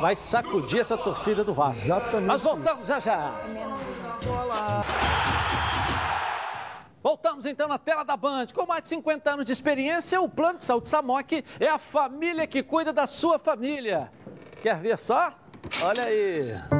vai sacudir essa torcida do Vasco. Exatamente. Nós voltamos já já. Voltamos então na tela da Band. Com mais de 50 anos de experiência, o Plano de Saúde Samok é a família que cuida da sua família. Quer ver só? Olha aí.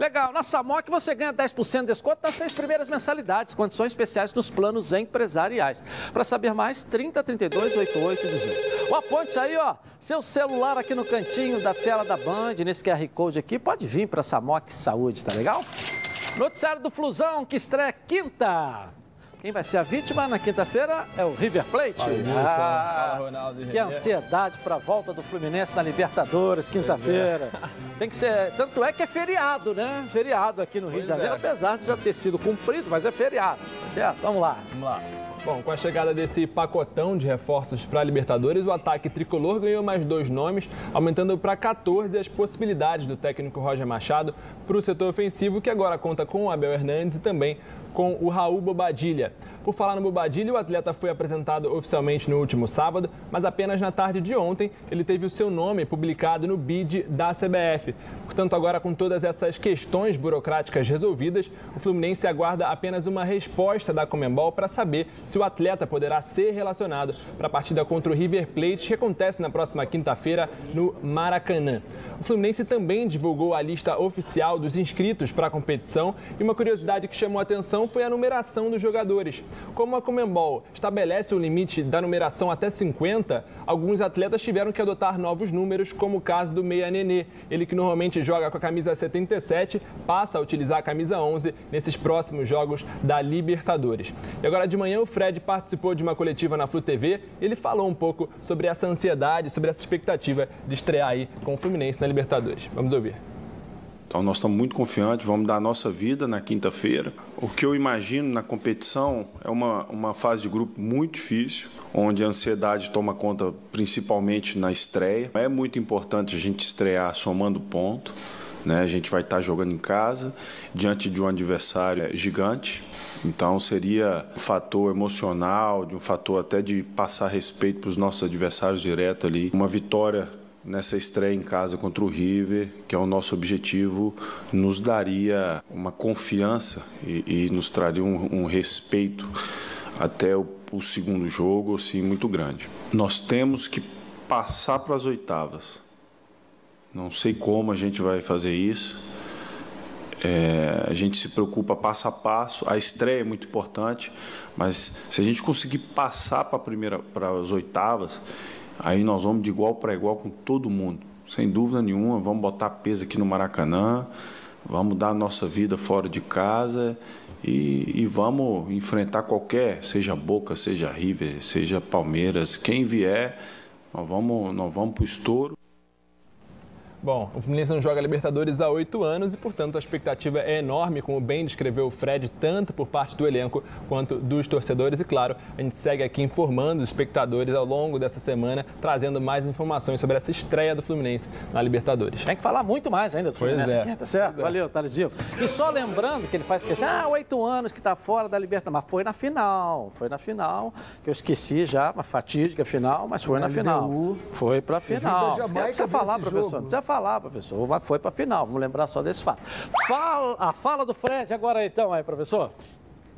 Legal, na Samok você ganha 10% de desconto nas seis primeiras mensalidades, condições especiais nos planos empresariais. Para saber mais, 30 32 88 18. O aponte aí, ó, seu celular aqui no cantinho da tela da Band, nesse QR Code aqui, pode vir para Samok Saúde, tá legal? Noticiário do Flusão, que estreia quinta. Quem vai ser a vítima na quinta-feira é o River Plate. Ah, que ansiedade para a volta do Fluminense na Libertadores, quinta-feira. É. Tem que ser. Tanto é que é feriado, né? Feriado aqui no Rio pois de Janeiro, é. apesar de já ter sido cumprido, mas é feriado. Tá certo? Vamos lá. Vamos lá. Bom, com a chegada desse pacotão de reforços para a Libertadores, o ataque tricolor ganhou mais dois nomes, aumentando para 14 as possibilidades do técnico Roger Machado para o setor ofensivo, que agora conta com o Abel Hernandes e também com o Raul Bobadilha. Por falar no Bobadilha, o atleta foi apresentado oficialmente no último sábado, mas apenas na tarde de ontem ele teve o seu nome publicado no BID da CBF. Portanto, agora com todas essas questões burocráticas resolvidas, o Fluminense aguarda apenas uma resposta da Comembol para saber se o atleta poderá ser relacionado para a partida contra o River Plate, que acontece na próxima quinta-feira no Maracanã. O Fluminense também divulgou a lista oficial dos inscritos para a competição e uma curiosidade que chamou a atenção foi a numeração dos jogadores. Como a Comembol estabelece o limite da numeração até 50, alguns atletas tiveram que adotar novos números, como o caso do Meia Nenê. Ele que normalmente joga com a camisa 77, passa a utilizar a camisa 11 nesses próximos jogos da Libertadores. E agora de manhã o Fred participou de uma coletiva na Flu TV. Ele falou um pouco sobre essa ansiedade, sobre essa expectativa de estrear aí com o Fluminense na Libertadores. Vamos ouvir. Então nós estamos muito confiantes, vamos dar a nossa vida na quinta-feira. O que eu imagino na competição é uma, uma fase de grupo muito difícil, onde a ansiedade toma conta principalmente na estreia. É muito importante a gente estrear somando ponto. Né? A gente vai estar jogando em casa, diante de um adversário gigante. Então seria um fator emocional, de um fator até de passar respeito para os nossos adversários direto ali. Uma vitória nessa estreia em casa contra o River, que é o nosso objetivo, nos daria uma confiança e, e nos traria um, um respeito até o, o, segundo jogo, assim, muito grande. Nós temos que passar para as oitavas. Não sei como a gente vai fazer isso. É, a gente se preocupa passo a passo. A estreia é muito importante, mas se a gente conseguir passar para primeira, para as oitavas, Aí nós vamos de igual para igual com todo mundo, sem dúvida nenhuma. Vamos botar peso aqui no Maracanã, vamos dar a nossa vida fora de casa e, e, vamos enfrentar qualquer, seja Boca, seja River, seja Palmeiras, quem vier, nós vamos, nós vamos para o estouro. Bom, o Fluminense não joga Libertadores há oito anos e, portanto, a expectativa é enorme, como bem descreveu o Fred, tanto por parte do elenco quanto dos torcedores. E, claro, a gente segue aqui informando os espectadores ao longo dessa semana, trazendo mais informações sobre essa estreia do Fluminense na Libertadores. Tem que falar muito mais ainda do Fluminense pois é. tá certo? Pois é. Valeu, Thalesinho. E só lembrando que ele faz questão, ah, oito anos que está fora da Libertadores, mas foi na final, foi na final, que eu esqueci já, uma fatídica final, mas foi na, na final. Foi para a final. Você falar, professor? Falar, professor. Foi para a final. Vamos lembrar só desse fato. Fala, a fala do Fred agora então aí, professor.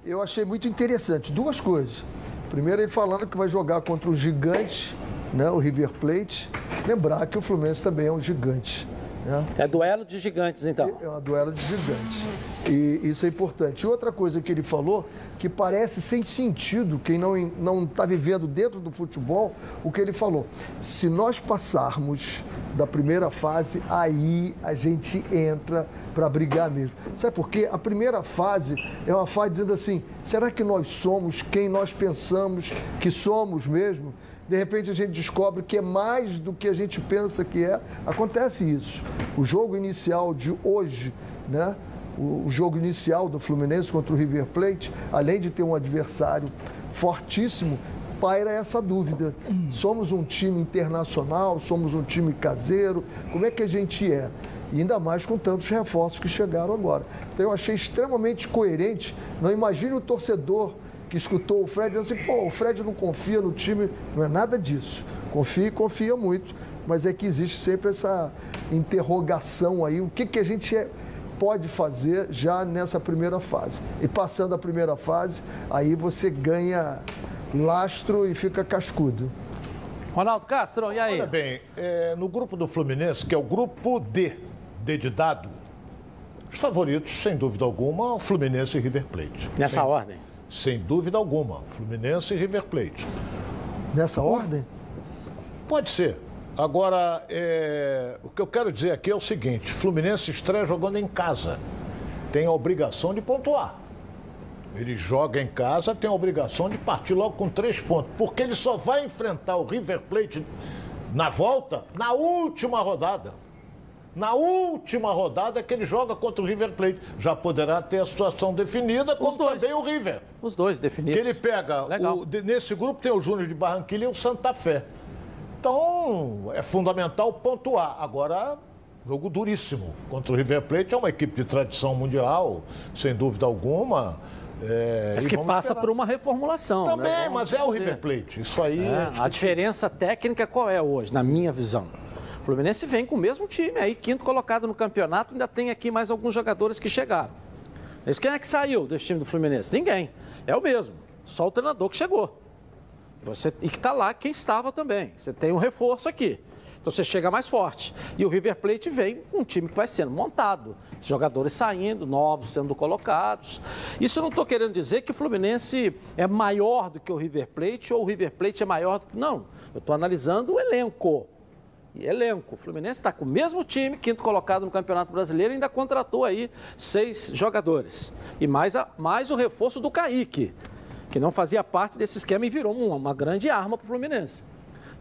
Eu achei muito interessante. Duas coisas. Primeiro, ele falando que vai jogar contra o gigante, né, o River Plate. Lembrar que o Fluminense também é um gigante. Né? É duelo de gigantes, então. É um duelo de gigantes. E isso é importante. Outra coisa que ele falou, que parece sem sentido, quem não está vivendo dentro do futebol, o que ele falou. Se nós passarmos da primeira fase, aí a gente entra para brigar mesmo. Sabe por quê? A primeira fase é uma fase dizendo assim: será que nós somos quem nós pensamos que somos mesmo? De repente a gente descobre que é mais do que a gente pensa que é. Acontece isso. O jogo inicial de hoje, né? O jogo inicial do Fluminense contra o River Plate, além de ter um adversário fortíssimo, paira essa dúvida. Somos um time internacional, somos um time caseiro, como é que a gente é? E ainda mais com tantos reforços que chegaram agora. Então eu achei extremamente coerente. Não imagine o torcedor que escutou o Fred dizendo assim, pô, o Fred não confia no time. Não é nada disso. Confia e confia muito. Mas é que existe sempre essa interrogação aí, o que, que a gente é, pode fazer já nessa primeira fase. E passando a primeira fase, aí você ganha lastro e fica cascudo. Ronaldo Castro, e aí? Olha bem, é, no grupo do Fluminense, que é o grupo D, D de dado, os favoritos, sem dúvida alguma, o Fluminense e River Plate. Nessa sem, ordem? Sem dúvida alguma, Fluminense e River Plate. Nessa ordem? Pode ser. Agora, é, o que eu quero dizer aqui é o seguinte: Fluminense estreia jogando em casa. Tem a obrigação de pontuar. Ele joga em casa, tem a obrigação de partir logo com três pontos. Porque ele só vai enfrentar o River Plate na volta na última rodada. Na última rodada que ele joga contra o River Plate. Já poderá ter a situação definida, como também o River. Os dois definidos. Que ele pega. O, nesse grupo tem o Júnior de Barranquilla e o Santa Fé. Então, é fundamental pontuar. Agora, jogo duríssimo contra o River Plate. É uma equipe de tradição mundial, sem dúvida alguma. É, mas que passa esperar. por uma reformulação. Também, né? mas é o River Plate. Isso aí. É, a diferença técnica qual é hoje, na minha visão? O Fluminense vem com o mesmo time aí, quinto colocado no campeonato, ainda tem aqui mais alguns jogadores que chegaram. Mas quem é que saiu desse time do Fluminense? Ninguém. É o mesmo. Só o treinador que chegou. Você, e que está lá quem estava também. Você tem um reforço aqui. Então você chega mais forte. E o River Plate vem com um time que vai sendo montado. Jogadores saindo, novos sendo colocados. Isso eu não estou querendo dizer que o Fluminense é maior do que o River Plate ou o River Plate é maior do que. Não. Eu estou analisando o elenco. E elenco. O Fluminense está com o mesmo time, quinto colocado no Campeonato Brasileiro, e ainda contratou aí seis jogadores. E mais, a, mais o reforço do Kaique que não fazia parte desse esquema e virou uma, uma grande arma para o Fluminense.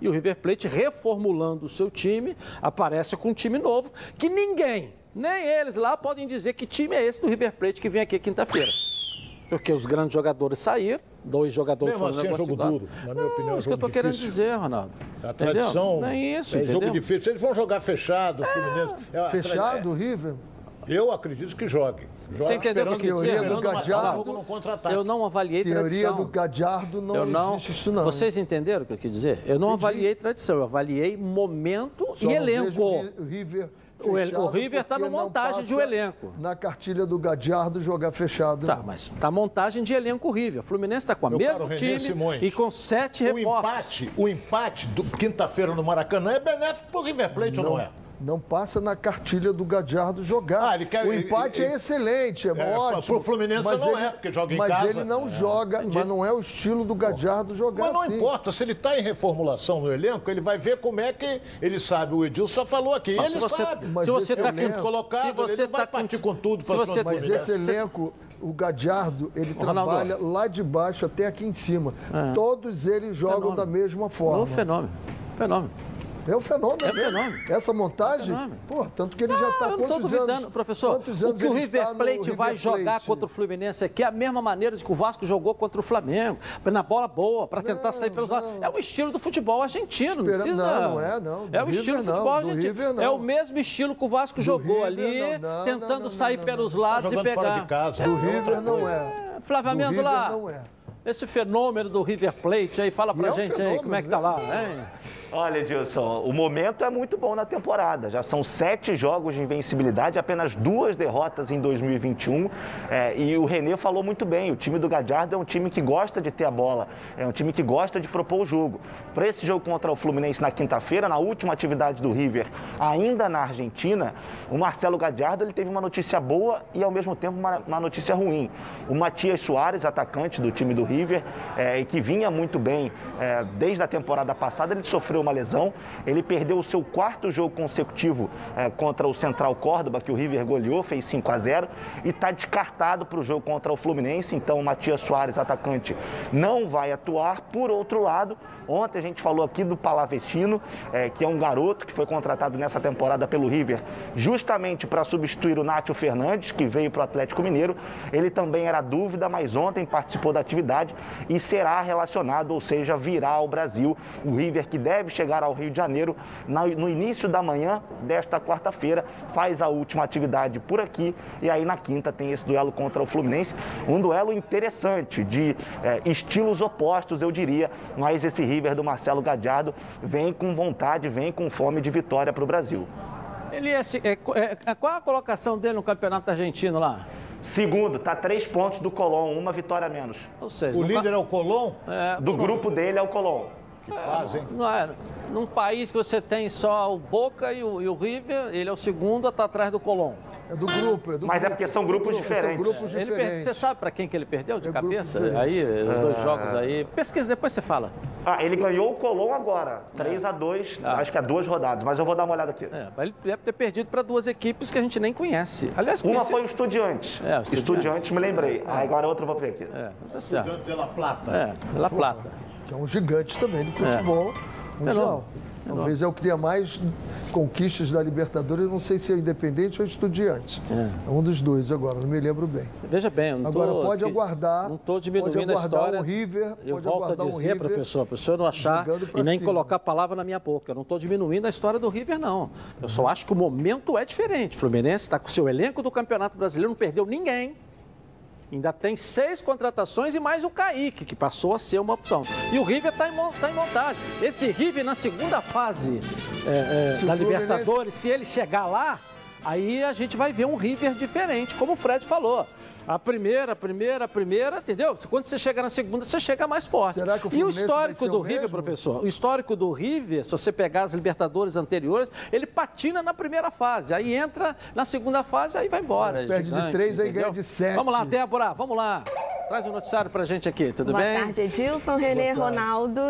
E o River Plate, reformulando o seu time, aparece com um time novo que ninguém, nem eles lá, podem dizer que time é esse do River Plate que vem aqui quinta-feira. Porque os grandes jogadores saíram, dois jogadores Mesmo assim é jogo duro, na minha opinião. É isso que eu estou querendo dizer, Ronaldo. A tradição. Não é isso. É entendeu? jogo difícil. Eles vão jogar fechado, Fluminense. É, fechado, o River? Eu acredito que jogue. Joga Você entendeu o que eu teoria do Gadiardo? Eu não avaliei teoria tradição. Teoria do Gadiardo não, eu não existe isso não. Vocês entenderam o que eu quis dizer? Eu não Entendi. avaliei tradição, eu avaliei momento Só e elenco. o River o, o River está na montagem de um elenco. Na cartilha do Gadiardo jogar fechado. Tá, mas está montagem de elenco o River. O Fluminense está com o mesmo time Simões, e com sete o reforços. Empate, o empate do quinta-feira no Maracanã é benéfico para o River Plate não, ou não é? Não passa na cartilha do Gadiardo jogar. Ah, quer, o empate ele, é excelente, é, é ótimo. Para o Fluminense mas não ele, é, porque joga em mas casa. Mas ele não é. joga, mas não é o estilo do Gadiardo jogar Mas não assim. importa, se ele está em reformulação no elenco, ele vai ver como é que ele sabe. O Edilson só falou aqui, mas ele se você, sabe. Mas se você está quinto colocado, se você ele tá vai com, partir com tudo para você Mas esse elenco o Gadiardo, ele trabalha lá de baixo até aqui em cima. É. Todos eles jogam fenômeno. da mesma forma. É um fenômeno. Fenômeno. É um fenômeno. É um fenômeno. Essa montagem, é pô, tanto que ele já está quantos não duvidando, anos, professor. Anos o que o River Plate River vai Plate? jogar contra o Fluminense aqui é a mesma maneira de que o Vasco jogou contra o Flamengo, na bola boa, para tentar não, sair pelos não. lados. É o estilo do futebol argentino, Espera... não precisa... Não, não é, não. Do é o River, estilo do não. futebol do argentino. River, não. É o mesmo estilo que o Vasco do jogou River, ali, não, tentando sair pelos lados tá e pegar. Fora de casa, do River não é. Flávio Amendo lá. Não é. Esse fenômeno do River Plate aí, fala pra é um gente aí, como é que tá lá, hein? Olha, Edilson, o momento é muito bom na temporada. Já são sete jogos de invencibilidade, apenas duas derrotas em 2021. É, e o Renê falou muito bem: o time do Gadiardo é um time que gosta de ter a bola, é um time que gosta de propor o jogo. Para esse jogo contra o Fluminense na quinta-feira, na última atividade do River, ainda na Argentina, o Marcelo Gadiardo ele teve uma notícia boa e ao mesmo tempo uma, uma notícia ruim. O Matias Soares, atacante do time do River, é, e que vinha muito bem é, desde a temporada passada, ele sofreu uma lesão. Ele perdeu o seu quarto jogo consecutivo é, contra o Central Córdoba, que o River goleou, fez 5 a 0 e está descartado para o jogo contra o Fluminense. Então, o Matias Soares, atacante, não vai atuar. Por outro lado, ontem a gente falou aqui do Palavestino, é, que é um garoto que foi contratado nessa temporada pelo River, justamente para substituir o Nátio Fernandes, que veio para o Atlético Mineiro. Ele também era dúvida, mas ontem participou da atividade e será relacionado, ou seja, virá ao Brasil. O River que deve chegar ao Rio de Janeiro no início da manhã desta quarta-feira, faz a última atividade por aqui e aí na quinta tem esse duelo contra o Fluminense. Um duelo interessante, de é, estilos opostos, eu diria, mas esse River do Marcelo Gadiardo vem com vontade, vem com fome de vitória para o Brasil. Ele é, é, é, qual a colocação dele no campeonato argentino lá? Segundo, está três pontos do Colón, uma vitória a menos. Ou seja, o líder é o Colón? É, do grupo dele é o Colón. Que fazem. Não é, num país que você tem só o Boca e o, e o River, ele é o segundo, está atrás do Colón. É do grupo, é do Mas grupo. é porque são grupos grupo, diferentes. São grupos Ele diferentes. per... Você sabe para quem que ele perdeu de É cabeça? Aí, os dois Ah. jogos aí. Pesquisa, depois você fala. Ah, ele ganhou o Colón agora, 3 a 2 Ah. acho que é duas rodadas, mas eu vou dar uma olhada aqui. É, ele deve ter perdido para duas equipes que a gente nem conhece. Aliás, Uma conhece- foi o Estudiantes. É, o Estudiantes. Estudiantes, me lembrei. Aí agora outra eu vou ver aqui. É, tá certo. La Plata. É, pela Plata. Que é um gigante também do futebol mundial. Talvez é o que tenha mais conquistas da Libertadores, eu não sei se é Independente ou Estudiantes. É. um dos dois agora, não me lembro bem. Veja bem, eu não tô, Agora pode que- aguardar. Não estou diminuindo pode aguardar a história. um River, eu pode volto a aguardar um dizer, River professor, para o senhor não achar e nem cima. colocar a palavra na minha boca. Eu não estou diminuindo a história do River, não. Eu só acho que o momento é diferente. O Fluminense está com o seu elenco do Campeonato Brasileiro, não perdeu ninguém. Ainda tem seis contratações e mais o Kaique, que passou a ser uma opção. E o River está em, tá em montagem. Esse River, na segunda fase é, é, da Libertadores, se ele chegar lá, aí a gente vai ver um River diferente, como o Fred falou. A primeira, a primeira, a primeira, entendeu? Quando você chega na segunda, você chega mais forte. Será que o e o histórico do o River, mesmo? professor, o histórico do River, se você pegar as Libertadores anteriores, ele patina na primeira fase, aí entra na segunda fase, aí vai embora. Perde de Gigante, três, aí entendeu? ganha de sete. Vamos lá, Débora, vamos lá. Traz o um noticiário pra gente aqui, tudo Boa bem? tarde, Edilson, Renê, Ronaldo.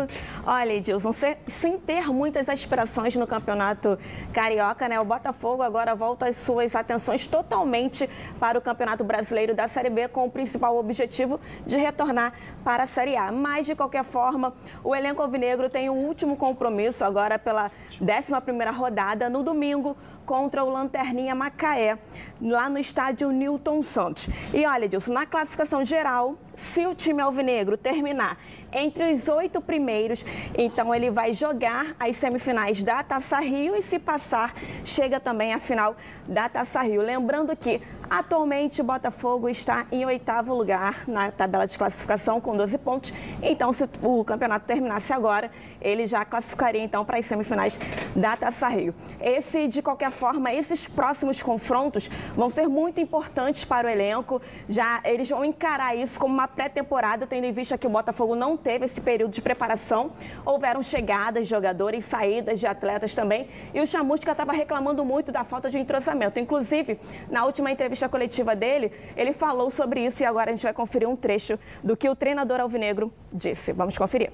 Olha, Edilson, se- sem ter muitas aspirações no campeonato carioca, né? O Botafogo agora volta as suas atenções totalmente para o Campeonato Brasileiro da Série B, com o principal objetivo de retornar para a Série A. Mas, de qualquer forma, o elenco alvinegro tem o último compromisso agora pela 11ª rodada, no domingo, contra o Lanterninha Macaé, lá no estádio Newton Santos. E olha, Edilson, na classificação geral, 또 se o time alvinegro terminar entre os oito primeiros, então ele vai jogar as semifinais da Taça Rio e se passar, chega também à final da Taça Rio. Lembrando que atualmente o Botafogo está em oitavo lugar na tabela de classificação com 12 pontos. Então, se o campeonato terminasse agora, ele já classificaria então para as semifinais da Taça Rio. Esse, de qualquer forma, esses próximos confrontos vão ser muito importantes para o elenco. Já eles vão encarar isso como uma pré-temporada, tendo em vista que o Botafogo não teve esse período de preparação. Houveram chegadas de jogadores, saídas de atletas também. E o Chamusca estava reclamando muito da falta de entrosamento. Inclusive, na última entrevista coletiva dele, ele falou sobre isso e agora a gente vai conferir um trecho do que o treinador alvinegro disse. Vamos conferir.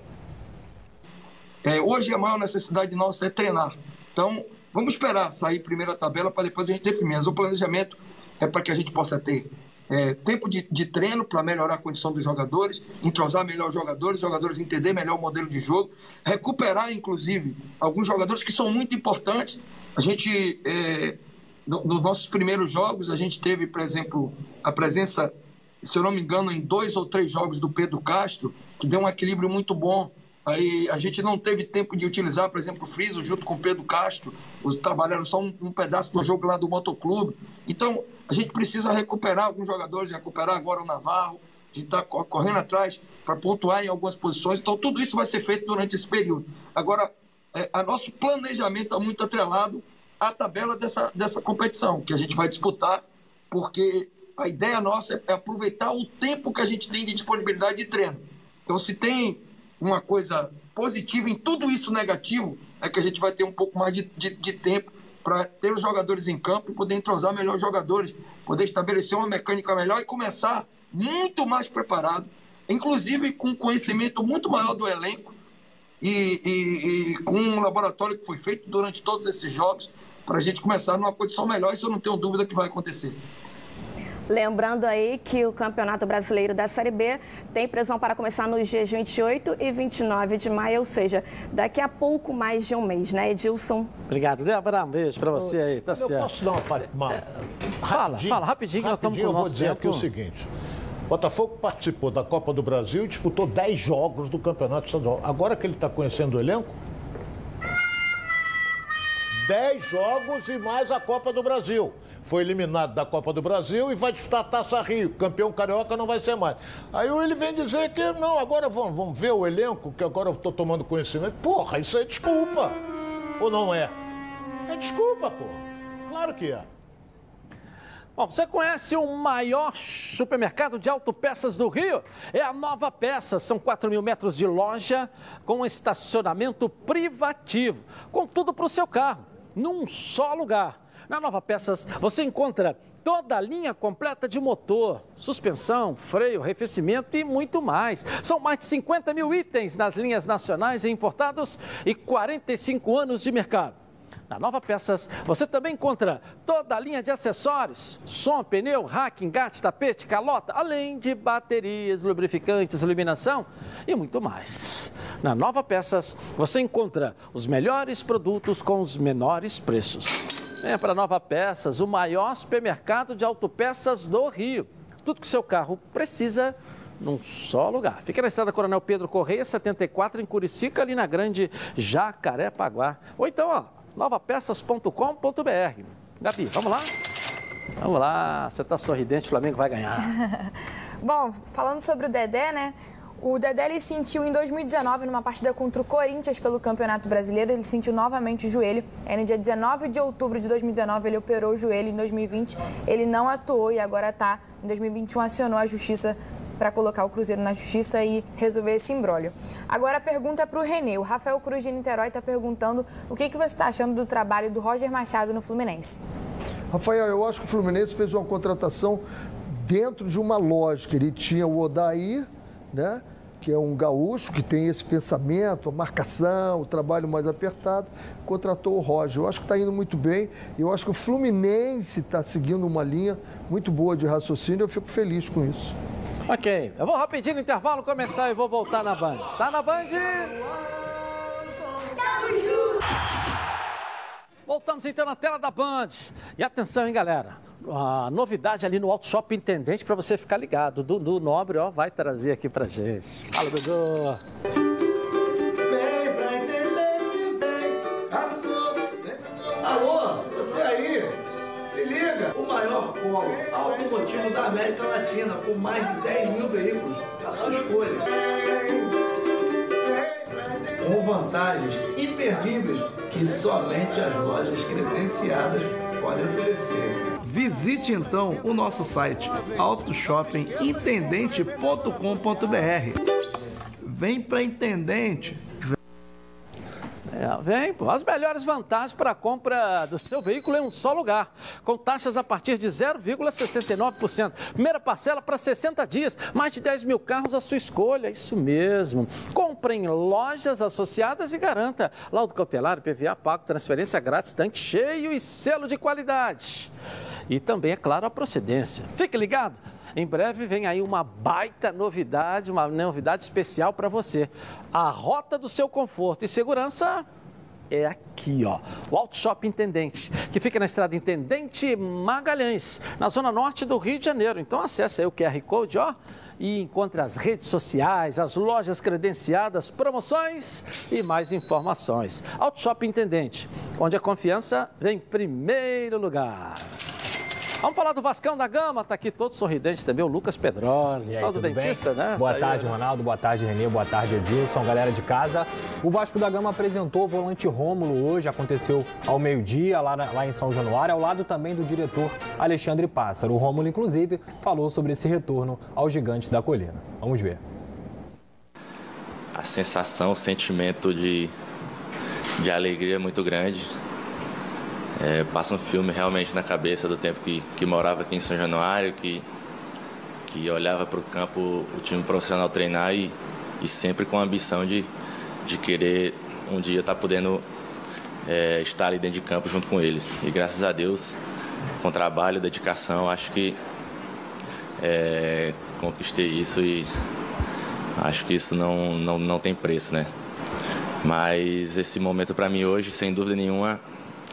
É, hoje a maior necessidade nossa é treinar. Então, vamos esperar sair primeiro a tabela para depois a gente definir. Mas o planejamento é para que a gente possa ter é, tempo de, de treino para melhorar a condição dos jogadores, entrosar melhor os jogadores, os jogadores entender melhor o modelo de jogo, recuperar, inclusive, alguns jogadores que são muito importantes. A gente, é, no- nos nossos primeiros jogos, a gente teve, por exemplo, a presença, se eu não me engano, em dois ou três jogos do Pedro Castro, que deu um equilíbrio muito bom. Aí a gente não teve tempo de utilizar, por exemplo, o Friso junto com o Pedro Castro, os trabalharam só um, um pedaço do jogo lá do Motoclube. Então, a gente precisa recuperar alguns jogadores, recuperar agora o Navarro, a gente está correndo atrás para pontuar em algumas posições. Então, tudo isso vai ser feito durante esse período. Agora, é, a nosso planejamento está muito atrelado à tabela dessa, dessa competição, que a gente vai disputar, porque a ideia nossa é aproveitar o tempo que a gente tem de disponibilidade de treino. Então, se tem uma coisa positiva em tudo isso negativo, é que a gente vai ter um pouco mais de, de, de tempo para ter os jogadores em campo e poder entrosar melhor os jogadores, poder estabelecer uma mecânica melhor e começar muito mais preparado, inclusive com conhecimento muito maior do elenco e, e- e com um laboratório que foi feito durante todos esses jogos para a gente começar numa condição melhor. Isso eu não tenho dúvida que vai acontecer. Lembrando aí que o Campeonato Brasileiro da Série B tem previsão para começar nos dias 28 e 29 de maio, ou seja, daqui a pouco mais de um mês, né, Edilson? Obrigado, Débora. Um beijo pra você aí, tá eu certo. posso dar uma, uma Fala, fala, rapidinho, que nós estamos com o eu vou nosso dizer tempo. aqui o seguinte. Botafogo participou da Copa do Brasil e disputou 10 jogos do Campeonato Estadual. Agora que ele está conhecendo o elenco, 10 jogos e mais a Copa do Brasil. Foi eliminado da Copa do Brasil e vai disputar a Taça Rio. Campeão carioca não vai ser mais. Aí ele vem dizer que não, agora vamos, vamos ver o elenco, que agora eu estou tomando conhecimento. Porra, isso é desculpa. Ou não é? É desculpa, porra. Claro que é. Bom, você conhece o maior supermercado de autopeças do Rio? É a Nova Peças. São 4 mil metros de loja com estacionamento privativo, com tudo para o seu carro, num só lugar. Na Nova Peças você encontra toda a linha completa de motor, suspensão, freio, arrefecimento e muito mais. São mais de 50 mil itens nas linhas nacionais e importados e 45 anos de mercado. Na Nova Peças, você também encontra toda a linha de acessórios, som, pneu, rack, engate, tapete, calota, além de baterias, lubrificantes, iluminação e muito mais. Na Nova Peças, você encontra os melhores produtos com os menores preços. Venha para Nova Peças, o maior supermercado de autopeças do Rio. Tudo que o seu carro precisa num só lugar. Fica na estrada Coronel Pedro Correia, 74, em Curicica, ali na Grande Jacarepaguá. Ou então, ó, novapeças.com.br. Gabi, vamos lá? Vamos lá, você está sorridente, o Flamengo vai ganhar. Bom, falando sobre o Dedé, né? O Dedé ele sentiu em 2019, numa partida contra o Corinthians pelo Campeonato Brasileiro, ele sentiu novamente o joelho. Aí no dia 19 de outubro de 2019 ele operou o joelho. Em 2020 ele não atuou e agora está em 2021 acionou a justiça para colocar o Cruzeiro na justiça e resolver esse imbróglio. Agora a pergunta é para o Renê. O Rafael Cruz de Niterói está perguntando o que, que você está achando do trabalho do Roger Machado no Fluminense. Rafael, eu acho que o Fluminense fez uma contratação dentro de uma lógica. Ele tinha o Odair, né? que é um gaúcho que tem esse pensamento, a marcação, o trabalho mais apertado, contratou o Roger. Eu acho que está indo muito bem. Eu acho que o Fluminense está seguindo uma linha muito boa de raciocínio. Eu fico feliz com isso. Ok, eu vou rapidinho no intervalo começar e vou voltar na Band. Tá na Band? Voltamos então na tela da Band. E atenção, hein, galera. A novidade ali no Auto Shop Intendente para você ficar ligado. Dudu Nobre, ó, vai trazer aqui pra gente. Fala, Dudu. O maior polo automotivo da América Latina, com mais de 10 mil veículos, a sua escolha. Com vantagens imperdíveis que somente as lojas credenciadas podem oferecer. Visite então o nosso site autoshoppingintendente.com.br. Vem para Intendente é, vem. As melhores vantagens para a compra do seu veículo em um só lugar, com taxas a partir de 0,69%. Primeira parcela para 60 dias, mais de 10 mil carros à sua escolha, isso mesmo. Compre em lojas associadas e garanta laudo cautelar, PVA pago, transferência grátis, tanque cheio e selo de qualidade. E também, é claro, a procedência. Fique ligado! Em breve vem aí uma baita novidade, uma novidade especial para você. A rota do seu conforto e segurança é aqui, ó. O Auto Shop Intendente, que fica na estrada Intendente Magalhães, na zona norte do Rio de Janeiro. Então acesse aí o QR Code, ó, e encontre as redes sociais, as lojas credenciadas, promoções e mais informações. Auto Shop Intendente, onde a confiança vem em primeiro lugar. Vamos falar do Vascão da Gama, tá aqui todo sorridente também, o Lucas Pedrosa, só do dentista, bem? né? Boa Saiu. tarde, Ronaldo, boa tarde, Renê, boa tarde, Edilson, galera de casa. O Vasco da Gama apresentou o volante Rômulo hoje, aconteceu ao meio-dia, lá, lá em São Januário, ao lado também do diretor Alexandre Pássaro. O Rômulo, inclusive, falou sobre esse retorno ao gigante da colina. Vamos ver. A sensação, o sentimento de, de alegria é muito grande é, passa um filme realmente na cabeça do tempo que, que morava aqui em São Januário, que, que olhava para o campo o time profissional treinar e, e sempre com a ambição de, de querer um dia estar tá podendo é, estar ali dentro de campo junto com eles. E graças a Deus, com trabalho, dedicação, acho que é, conquistei isso e acho que isso não, não, não tem preço, né? Mas esse momento para mim hoje, sem dúvida nenhuma,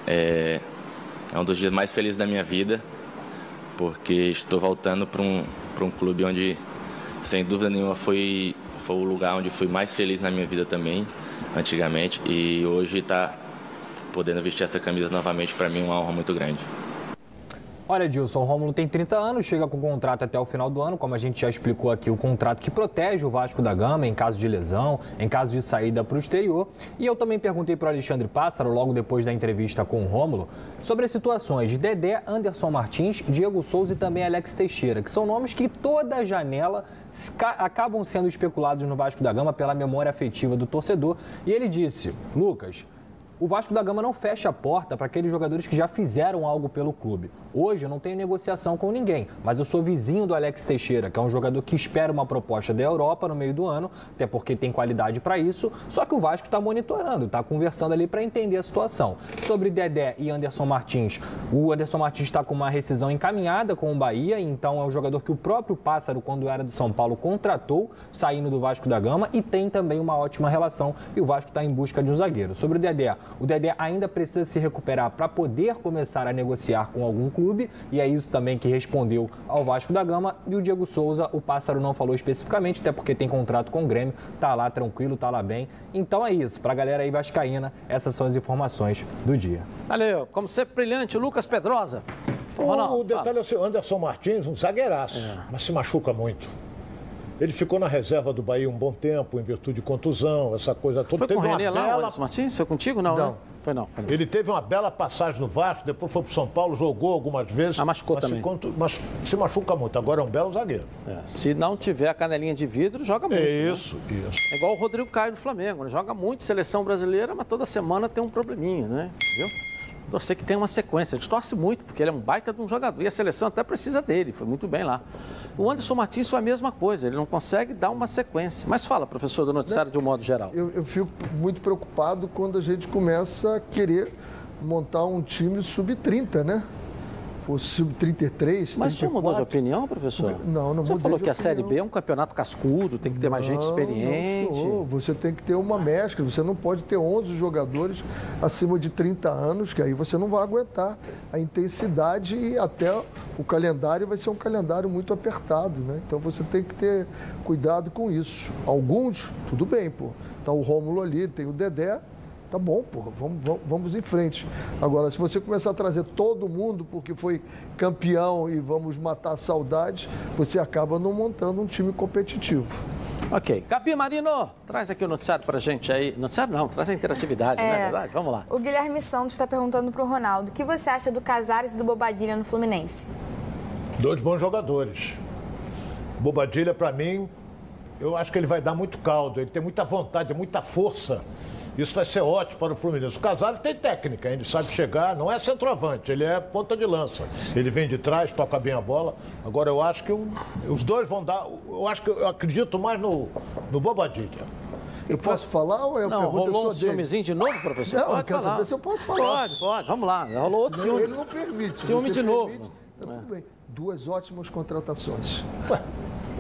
é, é um dos dias mais felizes da minha vida, porque estou voltando para um, um clube onde, sem dúvida nenhuma, foi, foi o lugar onde fui mais feliz na minha vida também, antigamente. E hoje está podendo vestir essa camisa novamente, para mim, é uma honra muito grande. Olha, Dilson, o Rômulo tem 30 anos, chega com contrato até o final do ano, como a gente já explicou aqui, o contrato que protege o Vasco da Gama em caso de lesão, em caso de saída para o exterior. E eu também perguntei para o Alexandre Pássaro, logo depois da entrevista com o Rômulo, sobre as situações de Dedé, Anderson Martins, Diego Souza e também Alex Teixeira, que são nomes que toda janela acabam sendo especulados no Vasco da Gama pela memória afetiva do torcedor. E ele disse, Lucas, o Vasco da Gama não fecha a porta para aqueles jogadores que já fizeram algo pelo clube. Hoje eu não tenho negociação com ninguém, mas eu sou vizinho do Alex Teixeira, que é um jogador que espera uma proposta da Europa no meio do ano, até porque tem qualidade para isso. Só que o Vasco está monitorando, está conversando ali para entender a situação. Sobre Dedé e Anderson Martins, o Anderson Martins está com uma rescisão encaminhada com o Bahia, então é um jogador que o próprio Pássaro, quando era do São Paulo, contratou, saindo do Vasco da Gama e tem também uma ótima relação. E o Vasco está em busca de um zagueiro. Sobre o Dedé, o Dedé ainda precisa se recuperar para poder começar a negociar com algum clube e é isso também que respondeu ao Vasco da Gama. E o Diego Souza, o Pássaro não falou especificamente, até porque tem contrato com o Grêmio, tá lá tranquilo, tá lá bem. Então é isso, pra galera aí vascaína, essas são as informações do dia. Valeu, como sempre brilhante, Lucas Pedrosa. O, o detalhe é o Anderson Martins, um zagueiraço, é. mas se machuca muito. Ele ficou na reserva do Bahia um bom tempo, em virtude de contusão, essa coisa toda. Foi com o Renê lá, bela... Martins? Foi contigo? Não, não. Né? Foi não. Ele teve uma bela passagem no Vasco, depois foi para São Paulo, jogou algumas vezes. Ah, machucou mas também. Se, contu... mas se machuca muito. Agora é um belo zagueiro. É. Se não tiver a canelinha de vidro, joga muito. É isso, né? isso. É igual o Rodrigo Caio do Flamengo. Ele joga muito seleção brasileira, mas toda semana tem um probleminha, né? Viu? Torcer que tem uma sequência. A gente torce muito, porque ele é um baita de um jogador. E a seleção até precisa dele, foi muito bem lá. O Anderson Martins foi a mesma coisa, ele não consegue dar uma sequência. Mas fala, professor, do noticiário de um modo geral. Eu, eu fico muito preocupado quando a gente começa a querer montar um time sub-30, né? O sub-33. Mas você mudou de opinião, professor? Não, não Você falou que a Série B é um campeonato cascudo, tem que ter não, mais gente experiente. Não sou. Você tem que ter uma mescla, você não pode ter 11 jogadores acima de 30 anos, que aí você não vai aguentar a intensidade e até o calendário vai ser um calendário muito apertado, né? Então você tem que ter cuidado com isso. Alguns, tudo bem, pô. Tá o Rômulo ali, tem o Dedé, Tá bom, porra, vamos, vamos, vamos em frente. Agora, se você começar a trazer todo mundo porque foi campeão e vamos matar saudades, você acaba não montando um time competitivo. Ok. Gabi Marino, traz aqui o noticiário pra gente aí. Noticiário não, traz a interatividade, é, não é verdade? Vamos lá. O Guilherme Santos está perguntando pro Ronaldo, o que você acha do Casares e do Bobadilha no Fluminense? Dois bons jogadores. Bobadilha, para mim, eu acho que ele vai dar muito caldo. Ele tem muita vontade, muita força. Isso vai ser ótimo para o Fluminense. O Casares tem técnica, ele sabe chegar, não é centroavante, ele é ponta de lança. Ele vem de trás, toca bem a bola. Agora eu acho que o, os dois vão dar. Eu acho que eu acredito mais no, no Bobadilha. Eu posso falar ou eu não, pergunto rolou um dele? ciúmezinho de novo, professor? Não, pode eu quero falar. saber se eu posso falar. Pode, pode. Vamos lá. Rolou outro ciúme. Ele não permite. Ciúme de novo. Permite, tá tudo bem. Duas ótimas contratações. Ué.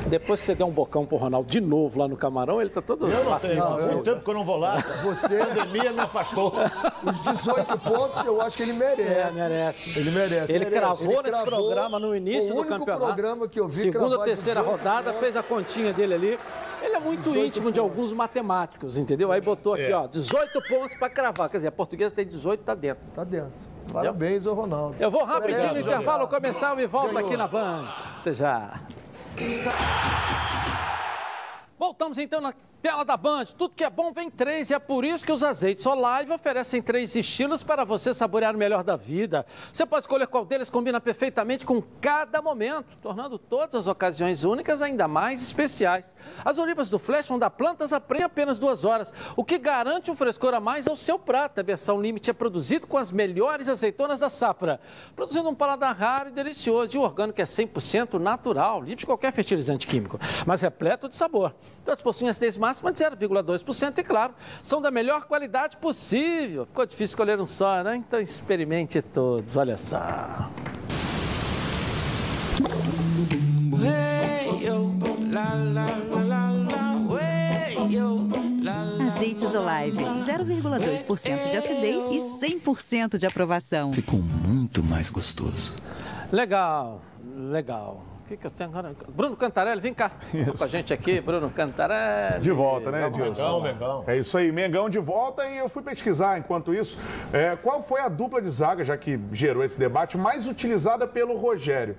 Depois que você der um bocão pro Ronaldo de novo lá no Camarão, ele tá todo Eu não tenho, não, eu... tempo que eu não vou lá. Você... A pandemia me afastou. Os 18 pontos eu acho que ele merece. É, merece. Ele merece. Ele merece. cravou ele nesse cravou, programa no início do campeonato. programa que eu vi Segunda, terceira rodada, pontos. fez a continha dele ali. Ele é muito íntimo pontos. de alguns matemáticos, entendeu? Aí botou aqui, é. ó, 18 pontos para cravar. Quer dizer, a portuguesa tem 18, tá dentro. Tá dentro. Parabéns ao Ronaldo. Eu vou rapidinho no intervalo começar e volto aqui na Band. Até já. Voltamos então na tela da Band. Tudo que é bom vem três e é por isso que os azeites Olive oferecem três estilos para você saborear o melhor da vida. Você pode escolher qual deles combina perfeitamente com cada momento, tornando todas as ocasiões únicas ainda mais especiais. As olivas do Flash vão dar plantas a em apenas duas horas, o que garante um frescor a mais ao seu prato. A versão Limite é produzido com as melhores azeitonas da safra, produzindo um paladar raro e delicioso. E o orgânico é 100% natural, livre de qualquer fertilizante químico, mas repleto de sabor. Todos possuem acidez máxima de 0,2% e, claro, são da melhor qualidade possível. Ficou difícil escolher um só, né? Então experimente todos, olha só. Azeites Olive, 0,2% de acidez e 100% de aprovação. Ficou muito mais gostoso. Legal, legal. O que, que eu tenho agora? Bruno Cantarelli, vem cá. Com a gente aqui, Bruno Cantarelli. De volta, né, Mengão, Mengão. É isso aí, Mengão de volta e eu fui pesquisar enquanto isso. É, qual foi a dupla de zaga, já que gerou esse debate, mais utilizada pelo Rogério?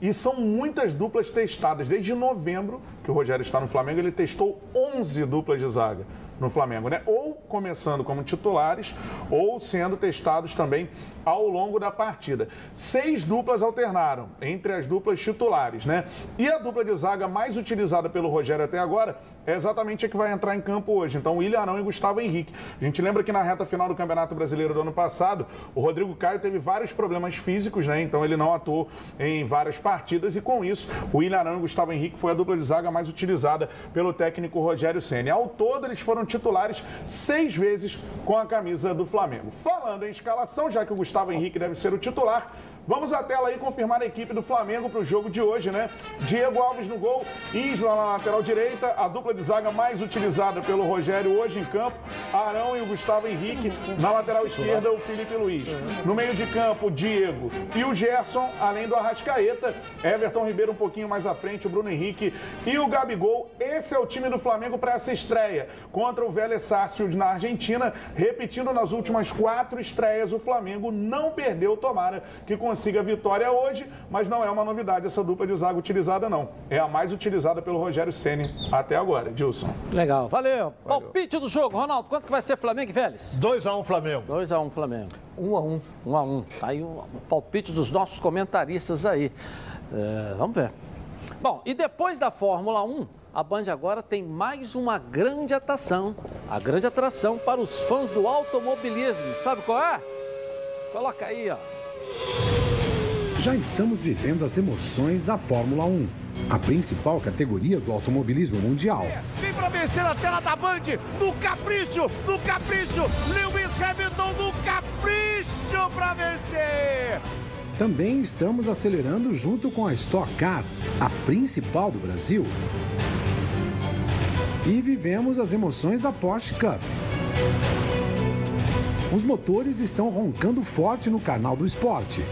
E são muitas duplas testadas. Desde novembro, que o Rogério está no Flamengo, ele testou 11 duplas de zaga no Flamengo, né? Ou começando como titulares, ou sendo testados também ao longo da partida. Seis duplas alternaram entre as duplas titulares, né? E a dupla de zaga mais utilizada pelo Rogério até agora é exatamente a que vai entrar em campo hoje. Então, William Arão e Gustavo Henrique. A gente lembra que na reta final do Campeonato Brasileiro do ano passado, o Rodrigo Caio teve vários problemas físicos, né? Então, ele não atuou em várias partidas e com isso, o William Arão e Gustavo Henrique foi a dupla de zaga mais utilizada pelo técnico Rogério Senna. Ao todo, eles foram titulares seis vezes com a camisa do Flamengo. Falando em escalação, já que o Gustavo Henrique deve ser o titular, Vamos à tela aí confirmar a equipe do Flamengo para o jogo de hoje, né? Diego Alves no gol, Isla na lateral direita, a dupla de zaga mais utilizada pelo Rogério hoje em campo, Arão e o Gustavo Henrique. Na lateral esquerda, o Felipe Luiz. No meio de campo, Diego e o Gerson, além do Arrascaeta, Everton Ribeiro um pouquinho mais à frente, o Bruno Henrique e o Gabigol. Esse é o time do Flamengo para essa estreia contra o Vélez Sarsfield na Argentina. Repetindo nas últimas quatro estreias, o Flamengo não perdeu, tomara que com consiga a vitória hoje, mas não é uma novidade essa dupla de zaga utilizada, não. É a mais utilizada pelo Rogério Ceni até agora, Dilson. Legal, valeu. valeu. Palpite do jogo, Ronaldo, quanto que vai ser Flamengo e Vélez? 2x1 um, Flamengo. 2x1 um, Flamengo. 1x1. Um 1x1. Um tá aí o palpite dos nossos comentaristas aí. É, vamos ver. Bom, e depois da Fórmula 1, a Band agora tem mais uma grande atração. A grande atração para os fãs do automobilismo. Sabe qual é? Coloca aí, ó. Já estamos vivendo as emoções da Fórmula 1, a principal categoria do automobilismo mundial. Vem para vencer a tela da Band, no capricho, no capricho, Lewis Hamilton no capricho para vencer. Também estamos acelerando junto com a Stock Car, a principal do Brasil. E vivemos as emoções da Porsche Cup. Os motores estão roncando forte no canal do esporte.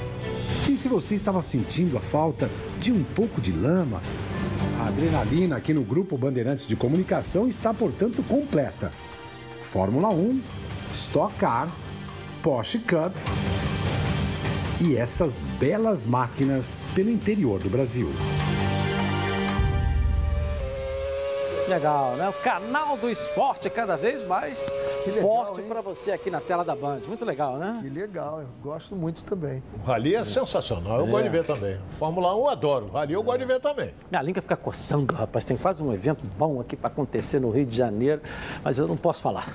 E se você estava sentindo a falta de um pouco de lama, a adrenalina aqui no Grupo Bandeirantes de Comunicação está, portanto, completa. Fórmula 1, Stock Car, Porsche Cup e essas belas máquinas pelo interior do Brasil. Legal, né? O canal do esporte cada vez mais legal, forte para você aqui na tela da Band. Muito legal, né? Que legal, eu gosto muito também. O Rally é, é. sensacional, eu é. gosto de ver também. Fórmula 1 eu adoro, o Rally eu gosto de ver também. Minha língua fica coçando, rapaz. Tem quase um evento bom aqui para acontecer no Rio de Janeiro, mas eu não posso falar.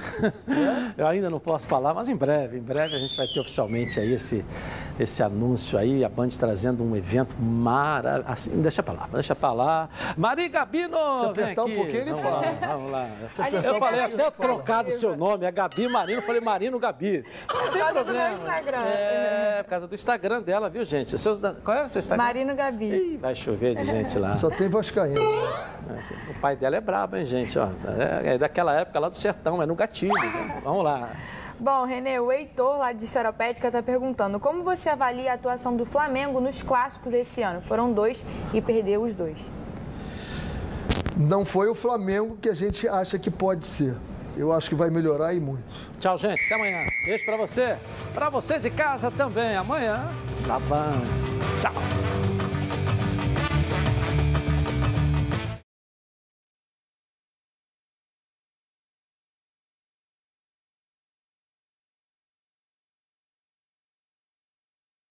É? eu ainda não posso falar, mas em breve, em breve a gente vai ter oficialmente aí esse, esse anúncio aí, a Band trazendo um evento maravilhoso. Assim, deixa para lá, deixa para lá. Mari Gabino, Se apertar um pouquinho, ele vamos fala. Lá, vamos lá. Eu falei até trocado o seu nome, é Gabi Marino, eu falei Marino Gabi. Tem problema. Do Instagram. É, por causa do Instagram dela, viu, gente? Seus, qual é o seu Instagram? Marino Gabi. Ih, vai chover de gente lá. Só tem Vascaíno. O pai dela é brabo, hein, gente? Ó, é, é daquela época lá do sertão, é no gatilho. Né? Vamos lá. Bom, Renê, o Heitor, lá de Seropédica, está perguntando como você avalia a atuação do Flamengo nos clássicos esse ano? Foram dois e perdeu os dois não foi o Flamengo que a gente acha que pode ser. Eu acho que vai melhorar e muito. Tchau, gente. Até amanhã. Beijo para você. Para você de casa também. Amanhã, na Band. Tchau.